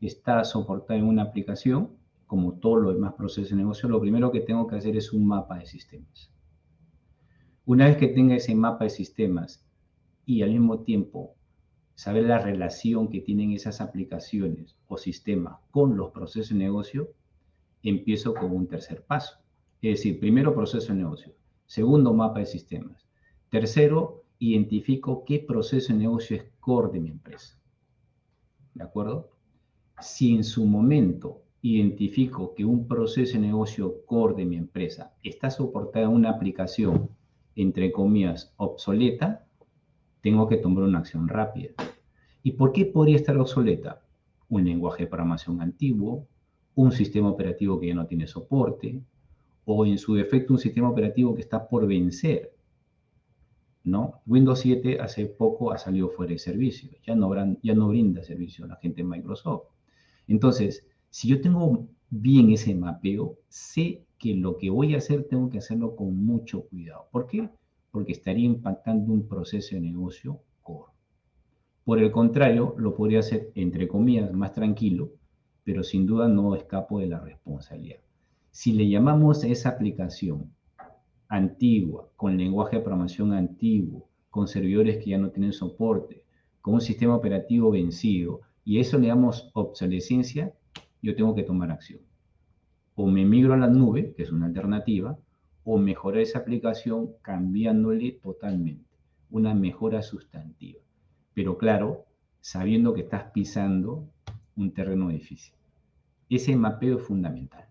está soportado en una aplicación, como todos los demás procesos de negocio, lo primero que tengo que hacer es un mapa de sistemas. Una vez que tenga ese mapa de sistemas y al mismo tiempo saber la relación que tienen esas aplicaciones o sistemas con los procesos de negocio, empiezo con un tercer paso. Es decir, primero proceso de negocio, segundo mapa de sistemas, tercero identifico qué proceso de negocio es core de mi empresa. ¿De acuerdo? Si en su momento identifico que un proceso de negocio core de mi empresa está soportado en una aplicación, entre comillas, obsoleta, tengo que tomar una acción rápida. ¿Y por qué podría estar obsoleta? Un lenguaje de programación antiguo, un sistema operativo que ya no tiene soporte, o en su defecto un sistema operativo que está por vencer. ¿no? Windows 7 hace poco ha salido fuera de servicio, ya no, ya no brinda servicio a la gente de Microsoft. Entonces, si yo tengo bien ese mapeo, sé que lo que voy a hacer tengo que hacerlo con mucho cuidado. ¿Por qué? Porque estaría impactando un proceso de negocio core. Por el contrario, lo podría hacer, entre comillas, más tranquilo, pero sin duda no escapo de la responsabilidad. Si le llamamos a esa aplicación antigua, con lenguaje de programación antiguo, con servidores que ya no tienen soporte, con un sistema operativo vencido, y eso le damos obsolescencia, yo tengo que tomar acción. O me migro a la nube, que es una alternativa, o mejorar esa aplicación cambiándole totalmente, una mejora sustantiva. Pero claro, sabiendo que estás pisando un terreno difícil. Ese mapeo es fundamental.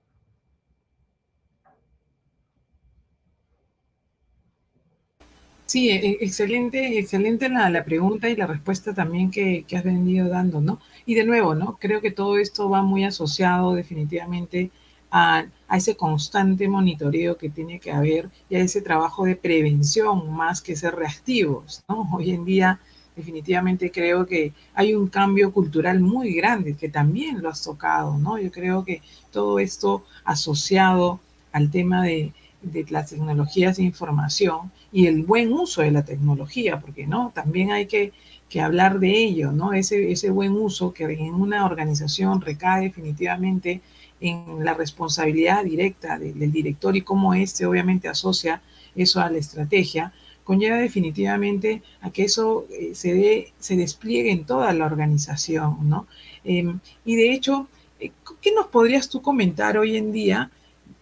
Sí, e, e, excelente, excelente la, pregunta y la respuesta también que, has venido dando, ¿no? Y de nuevo, ¿no? Creo que todo esto va muy asociado definitivamente a, a, ese constante monitoreo que tiene que haber y a ese trabajo de prevención más que ser reactivos, ¿no? Hoy en día definitivamente creo que hay un cambio cultural muy grande que también lo has tocado, ¿no? Yo creo que todo esto asociado al tema de, las tecnologías de información y el buen uso de la tecnología, porque no, también hay que, hablar de ello, ¿no? Ese, ese buen uso que en una organización recae definitivamente en la responsabilidad directa del director y cómo éste obviamente asocia eso a la estrategia, conlleva definitivamente a que eso eh, se, dé, se despliegue en toda la organización, ¿no? Em, y de hecho, eh, ¿qué nos podrías tú comentar hoy en día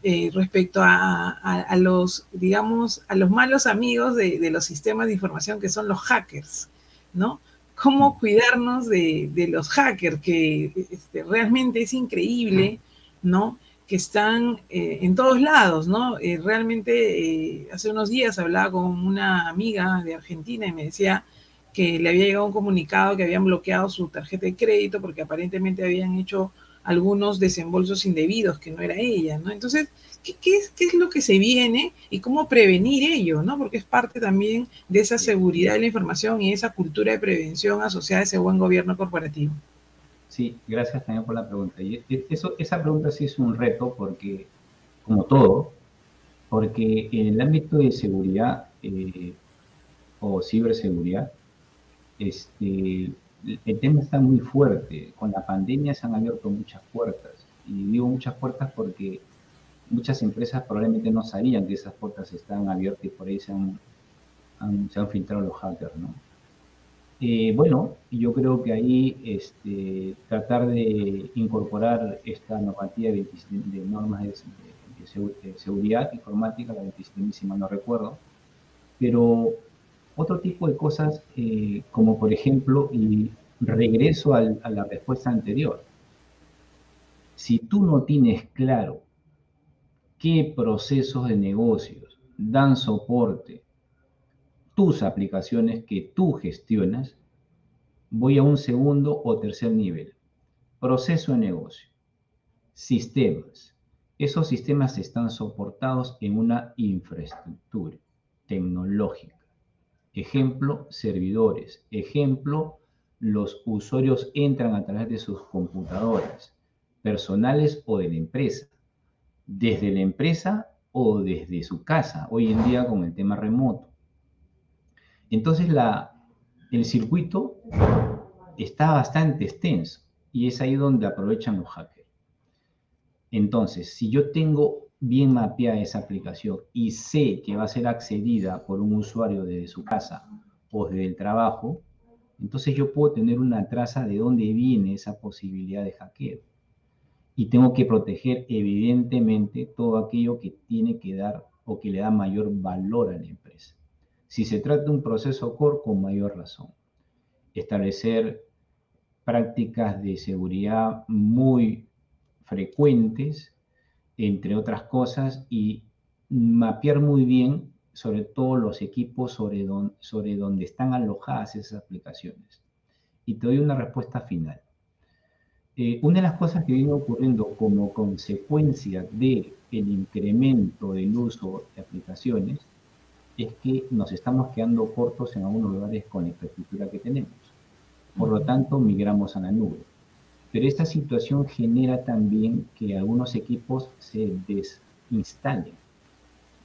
eh, respecto a, los, digamos, a los malos amigos de, los sistemas de información que son los hackers, ¿no? ¿Cómo cuidarnos de, los hackers? Que este, realmente es increíble, ¿no? que están eh, en todos lados, ¿no? Eh, realmente eh, hace unos días hablaba con una amiga de Argentina y me decía que le había llegado un comunicado que habían bloqueado su tarjeta de crédito porque aparentemente habían hecho algunos desembolsos indebidos que no era ella, ¿no? Entonces, ¿qué, es, ¿qué, es, lo que se viene y cómo prevenir ello, ¿no? Porque es parte también de esa seguridad de la información y esa cultura de prevención asociada a ese buen gobierno corporativo. Sí, gracias también por la pregunta. Y eso, esa pregunta sí es un reto porque, como todo, porque en el ámbito de seguridad eh, o ciberseguridad, este, el tema está muy fuerte. Con la pandemia se han abierto muchas puertas. Y digo muchas puertas porque muchas empresas probablemente no sabían que esas puertas estaban abiertas y por ahí se han, se han filtrado los hackers, ¿no? Eh, bueno, yo creo que ahí este, tratar de incorporar esta normativa de, normas de, seguridad informática, la 27, si no recuerdo, pero otro tipo de cosas, eh, como por ejemplo, y regreso a la respuesta anterior, si tú no tienes claro qué procesos de negocios dan soporte tus aplicaciones que tú gestionas, voy a un segundo o tercer nivel. Proceso de negocio. Sistemas. Esos sistemas están soportados en una infraestructura tecnológica. Ejemplo, servidores. Ejemplo, los usuarios entran a través de sus computadoras, personales o de la empresa. Desde la empresa o desde su casa, hoy en día con el tema remoto. Entonces el circuito está bastante extenso y es ahí donde aprovechan los hackers. Entonces, si yo tengo bien mapeada esa aplicación y sé que va a ser accedida por un usuario desde su casa o desde el trabajo, entonces yo puedo tener una traza de dónde viene esa posibilidad de hackeo. Y tengo que proteger evidentemente todo aquello que tiene que dar o que le da mayor valor a la empresa. Si se trata de un proceso core, con mayor razón. Establecer prácticas de seguridad muy frecuentes, entre otras cosas, y mapear muy bien sobre todo los equipos sobre, donde están alojadas esas aplicaciones. Y te doy una respuesta final. Eh, una de las cosas que viene ocurriendo como consecuencia del el incremento del uso de aplicaciones es que nos estamos quedando cortos en algunos lugares con la infraestructura que tenemos. Por lo tanto, migramos a la nube. Pero esta situación genera también que algunos equipos se desinstalen.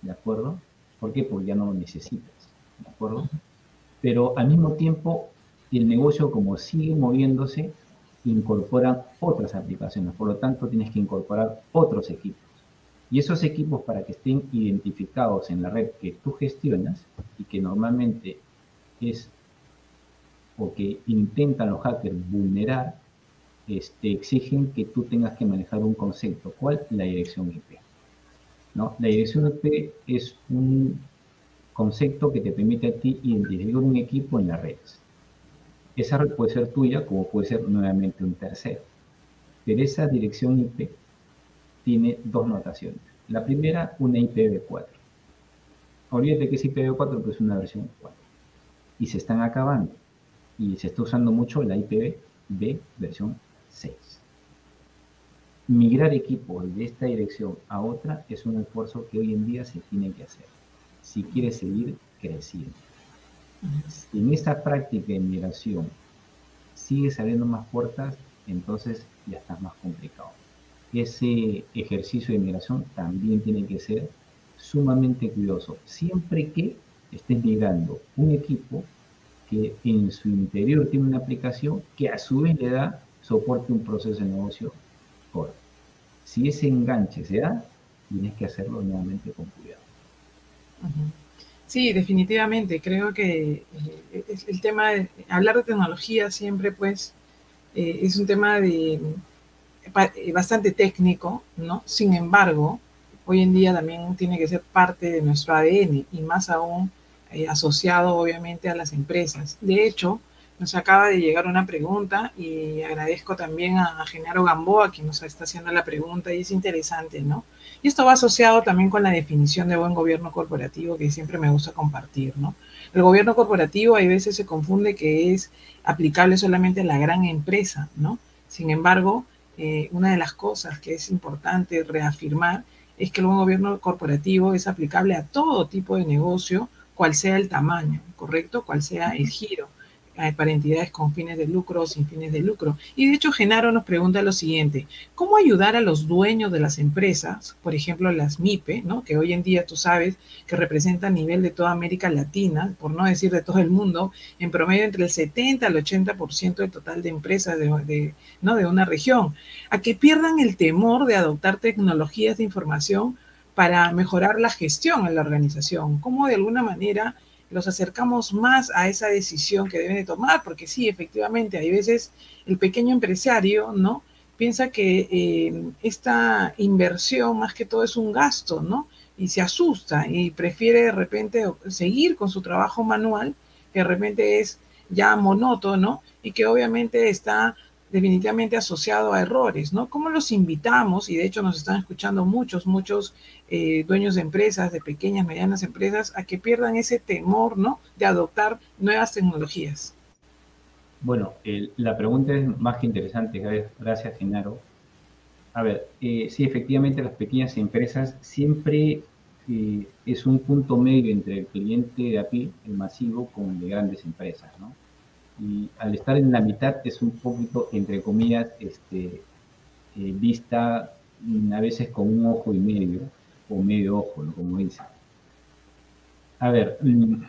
¿De acuerdo? ¿Por qué? Porque ya no lo necesitas. ¿De acuerdo? Pero al mismo tiempo, el negocio como sigue moviéndose, incorpora otras aplicaciones. Por lo tanto, tienes que incorporar otros equipos. Y esos equipos para que estén identificados en la red que tú gestionas y que normalmente es o que intentan los hackers vulnerar, este, exigen que tú tengas que manejar un concepto. ¿Cuál? La dirección IP. ¿no? La dirección IP es un concepto que te permite a ti identificar un equipo en las redes. Esa red puede ser tuya como puede ser nuevamente un tercero. Pero esa dirección IP tiene dos notaciones. La primera, una IPv4. Olvídate que es IPv4, pero es una versión 4. Y se están acabando. Y se está usando mucho la IPv versión 6. Migrar equipos de esta dirección a otra es un esfuerzo que hoy en día se tiene que hacer si quieres seguir creciendo. Si en esta práctica de migración sigues abriendo más puertas, entonces ya estás más complicado. Ese ejercicio de migración también tiene que ser sumamente cuidadoso, siempre que estés migrando un equipo que en su interior tiene una aplicación que a su vez le da soporte a un proceso de negocio core. Si ese enganche se da, tienes que hacerlo nuevamente con cuidado. Sí, definitivamente. Creo que eh, el tema de hablar de tecnología siempre, pues, eh, es un tema de bastante técnico, ¿no? Sin embargo, hoy en día también tiene que ser parte de nuestro ADN y más aún asociado, obviamente, a las empresas. De hecho, nos acaba de llegar una pregunta y agradezco también a Genaro Gamboa, quien nos está haciendo la pregunta y es interesante, ¿no? Y esto va asociado también con la definición de buen gobierno corporativo que siempre me gusta compartir, ¿no? El gobierno corporativo hay veces se confunde que es aplicable solamente a la gran empresa, ¿no? Sin embargo, eh, una de las cosas que es importante reafirmar es que el buen gobierno corporativo es aplicable a todo tipo de negocio, cual sea el tamaño, ¿correcto? Cual sea el giro para entidades con fines de lucro o sin fines de lucro. Y de hecho, Genaro nos pregunta lo siguiente, ¿cómo ayudar a los dueños de las empresas, por ejemplo, las MIPE, ¿no? que hoy en día tú sabes que representan a nivel de toda América Latina, por no decir de todo el mundo, en promedio entre el 70 al 80% del total de empresas de, ¿no? de una región, a que pierdan el temor de adoptar tecnologías de información para mejorar la gestión en la organización? ¿Cómo de alguna manera los acercamos más a esa decisión que deben de tomar, porque sí, efectivamente, hay veces el pequeño empresario, ¿no? Piensa que eh, esta inversión más que todo es un gasto, ¿no? Y se asusta y prefiere de repente seguir con su trabajo manual, que de repente es ya monótono y que obviamente está definitivamente asociado a errores, ¿no? ¿Cómo los invitamos? Y de hecho nos están escuchando muchos, muchos eh, dueños de empresas, de pequeñas, medianas empresas, a que pierdan ese temor, ¿no? De adoptar nuevas tecnologías. Bueno, la pregunta es más que interesante, gracias Genaro. A ver, eh, sí, efectivamente las pequeñas empresas siempre eh, es un punto medio entre el cliente de a pie, el masivo, con el de grandes empresas, ¿no? Y al estar en la mitad es un poquito, entre comillas, este, eh, vista mm, a veces con un ojo y medio, o medio ojo, como dicen. A ver, mm,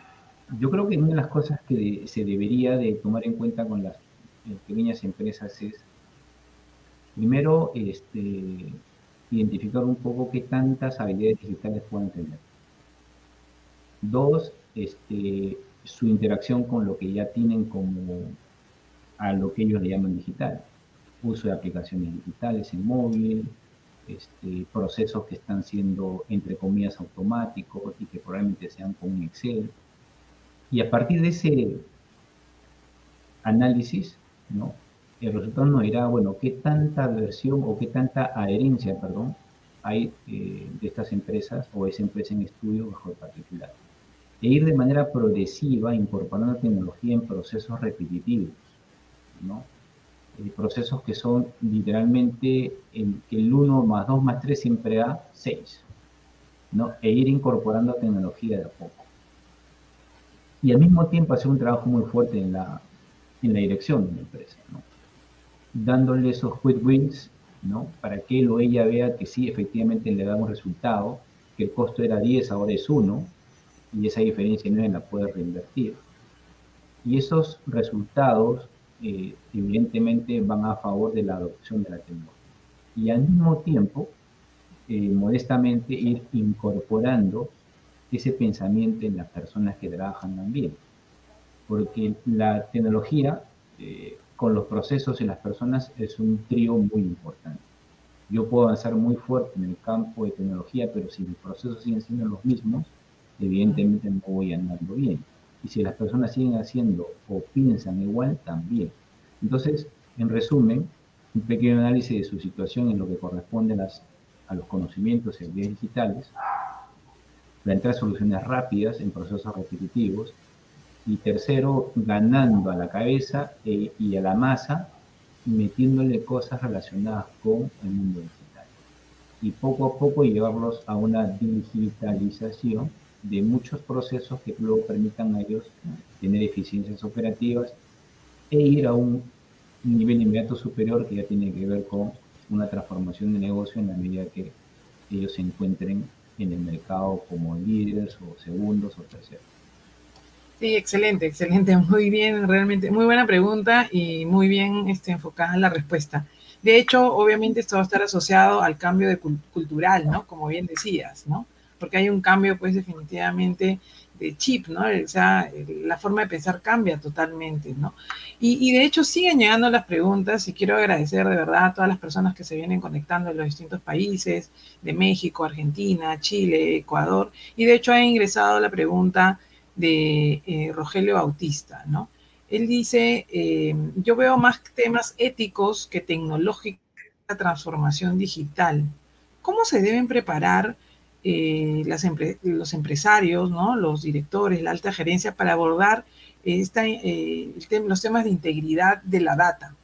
yo creo que una de las cosas que se debería de tomar en cuenta con las eh, pequeñas empresas es, primero, este, identificar un poco qué tantas habilidades digitales pueden tener. Dos, este, su interacción con lo que ya tienen como a lo que ellos le llaman digital. Uso de aplicaciones digitales en móvil, este, procesos que están siendo, entre comillas, automáticos y que probablemente sean con un Excel. Y a partir de ese análisis, ¿no? el resultado nos dirá, bueno, qué tanta versión o qué tanta adherencia, perdón, hay eh, de estas empresas o esa empresa en estudio bajo el particular e ir de manera progresiva incorporando tecnología en procesos repetitivos, ¿no? Eh, procesos que son literalmente en que el 1 más 2 más 3 siempre da 6, ¿no? E ir incorporando tecnología de a poco. Y al mismo tiempo hacer un trabajo muy fuerte en la, en la dirección de la empresa, ¿no? Dándole esos quick wins, ¿no? Para que él o ella vea que sí, efectivamente le da un resultado, que el costo era 10, ahora es 1, y esa diferencia no la puede reinvertir. Y esos resultados eh, evidentemente van a favor de la adopción de la tecnología. Y al mismo tiempo, eh, modestamente, ir incorporando ese pensamiento en las personas que trabajan también. Porque la tecnología, eh, con los procesos y las personas, es un trío muy importante. Yo puedo avanzar muy fuerte en el campo de tecnología, pero si los procesos siguen siendo los mismos, evidentemente no voy andando bien. Y si las personas siguen haciendo o piensan igual, también. Entonces, en resumen, un pequeño análisis de su situación en lo que corresponde a, los conocimientos y habilidades digitales, plantear soluciones rápidas en procesos repetitivos, y tercero, ganando a la cabeza e, y a la masa, metiéndole cosas relacionadas con el mundo digital. Y poco a poco llevarlos a una digitalización de muchos procesos que luego permitan a ellos tener eficiencias operativas e ir a un nivel inmediato superior que ya tiene que ver con una transformación de negocio en la medida que ellos se encuentren en el mercado como líderes o segundos o terceros. Sí, excelente, excelente, [LAUGHS] muy bien, realmente, muy buena pregunta y muy bien este, enfocada en la respuesta. De hecho, obviamente esto va a estar asociado al cambio de cultural, ¿no? Como bien decías, ¿no? Porque hay un cambio, pues, definitivamente de chip, ¿no? O sea, la forma de pensar cambia totalmente, ¿no? Y, de hecho siguen llegando las preguntas y quiero agradecer de verdad a todas las personas que se vienen conectando en los distintos países, de México, Argentina, Chile, Ecuador, y de hecho ha ingresado la pregunta de eh, Rogelio Bautista, ¿no? Él dice, eh, yo veo más temas éticos que tecnológicos, la transformación digital. ¿Cómo se deben preparar eh, los empresarios, ¿no? los directores, la alta gerencia para abordar esta, los temas de integridad de la data?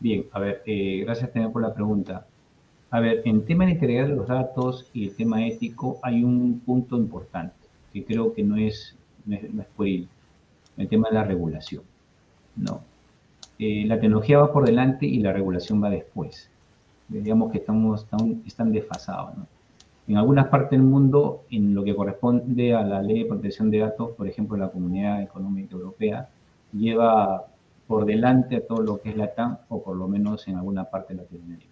Bien, a ver, gracias también por la pregunta. A ver, en tema de integridad de los datos y el tema ético hay un punto importante que creo que no es, no es, el tema de la regulación. No. Eh, la tecnología va por delante y la regulación va después. Digamos que estamos, están, desfasados. En algunas partes del mundo, en lo que corresponde a la ley de protección de datos, por ejemplo, la Comunidad Económica Europea, lleva por delante a todo lo que es la TAM, o por lo menos en alguna parte de Latinoamérica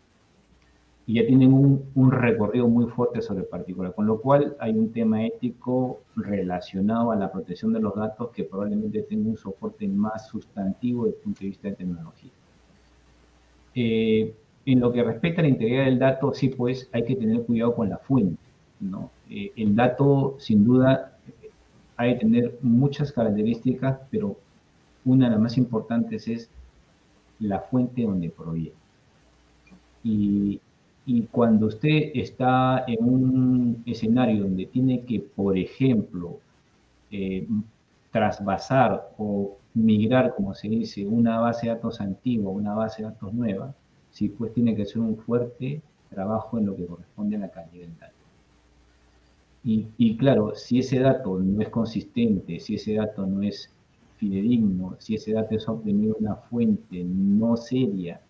y ya tienen un, recorrido muy fuerte sobre particular, con lo cual hay un tema ético relacionado a la protección de los datos que probablemente tenga un soporte más sustantivo desde el punto de vista de tecnología. Eh, en lo que respecta a la integridad del dato, sí, pues hay que tener cuidado con la fuente. Eh, el dato, sin duda, hay que tener muchas características, pero una de las más importantes es la fuente donde proviene. Y, y cuando usted está en un escenario donde tiene que, por ejemplo, eh, trasvasar o migrar, como se dice, una base de datos antigua a una base de datos nueva, sí, pues tiene que hacer un fuerte trabajo en lo que corresponde a la calidad del dato. Y, y, claro, si ese dato no es consistente, si ese dato no es fidedigno, si ese dato es obtenido de una fuente no seria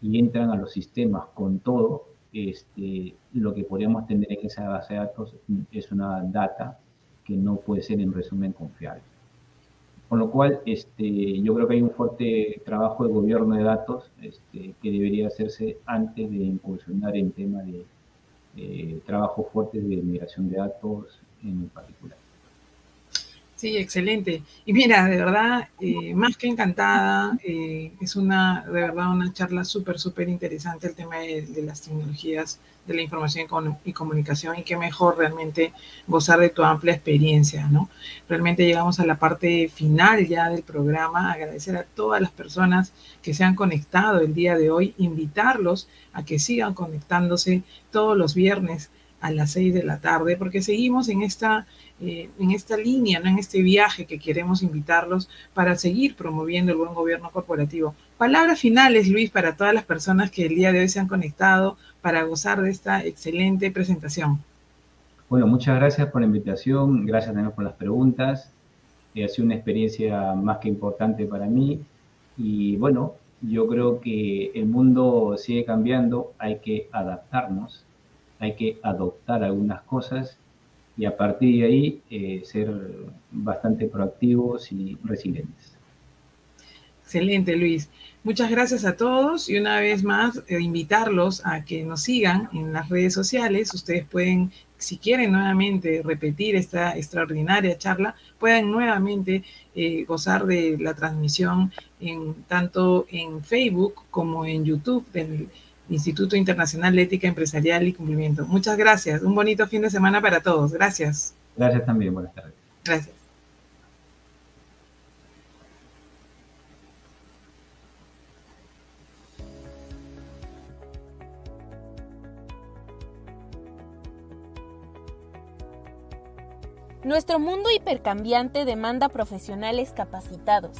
y entran a los sistemas con todo, este, lo que podríamos tener en esa base de datos es una data que no puede ser en resumen confiable. Con lo cual, este, yo creo que hay un fuerte trabajo de gobierno de datos este, que debería hacerse antes de incursionar en tema de eh, trabajo fuerte de migración de datos en particular. Sí, excelente. Y mira, de verdad, eh, más que encantada, eh, es una, de verdad, una charla súper, súper interesante el tema de, las tecnologías de la información y comunicación y qué mejor realmente gozar de tu amplia experiencia, ¿no? Realmente llegamos a la parte final ya del programa, agradecer a todas las personas que se han conectado el día de hoy, invitarlos a que sigan conectándose todos los viernes a las seis de la tarde, porque seguimos en esta eh, en esta línea, ¿no? en este viaje que queremos invitarlos para seguir promoviendo el buen gobierno corporativo. Palabras finales, Luis, para todas las personas que el día de hoy se han conectado para gozar de esta excelente presentación. Bueno, muchas gracias por la invitación, gracias también por las preguntas. Eh, ha sido una experiencia más que importante para mí y bueno, yo creo que el mundo sigue cambiando, hay que adaptarnos, hay que adoptar algunas cosas y a partir de ahí eh, ser bastante proactivos y resilientes. Excelente, Luis. Muchas gracias a todos y una vez más eh, invitarlos a que nos sigan en las redes sociales. Ustedes pueden, si quieren nuevamente repetir esta extraordinaria charla, pueden nuevamente eh, gozar de la transmisión en, tanto en Facebook como en YouTube del Instituto Internacional de Ética Empresarial y Cumplimiento. Muchas gracias. Un bonito fin de semana para todos. Gracias. Gracias también. Buenas tardes. Gracias. Nuestro mundo hipercambiante demanda profesionales capacitados.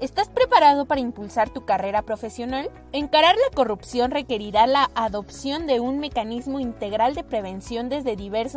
¿Estás preparado para impulsar tu carrera profesional? Encarar la corrupción requerirá la adopción de un mecanismo integral de prevención desde diversos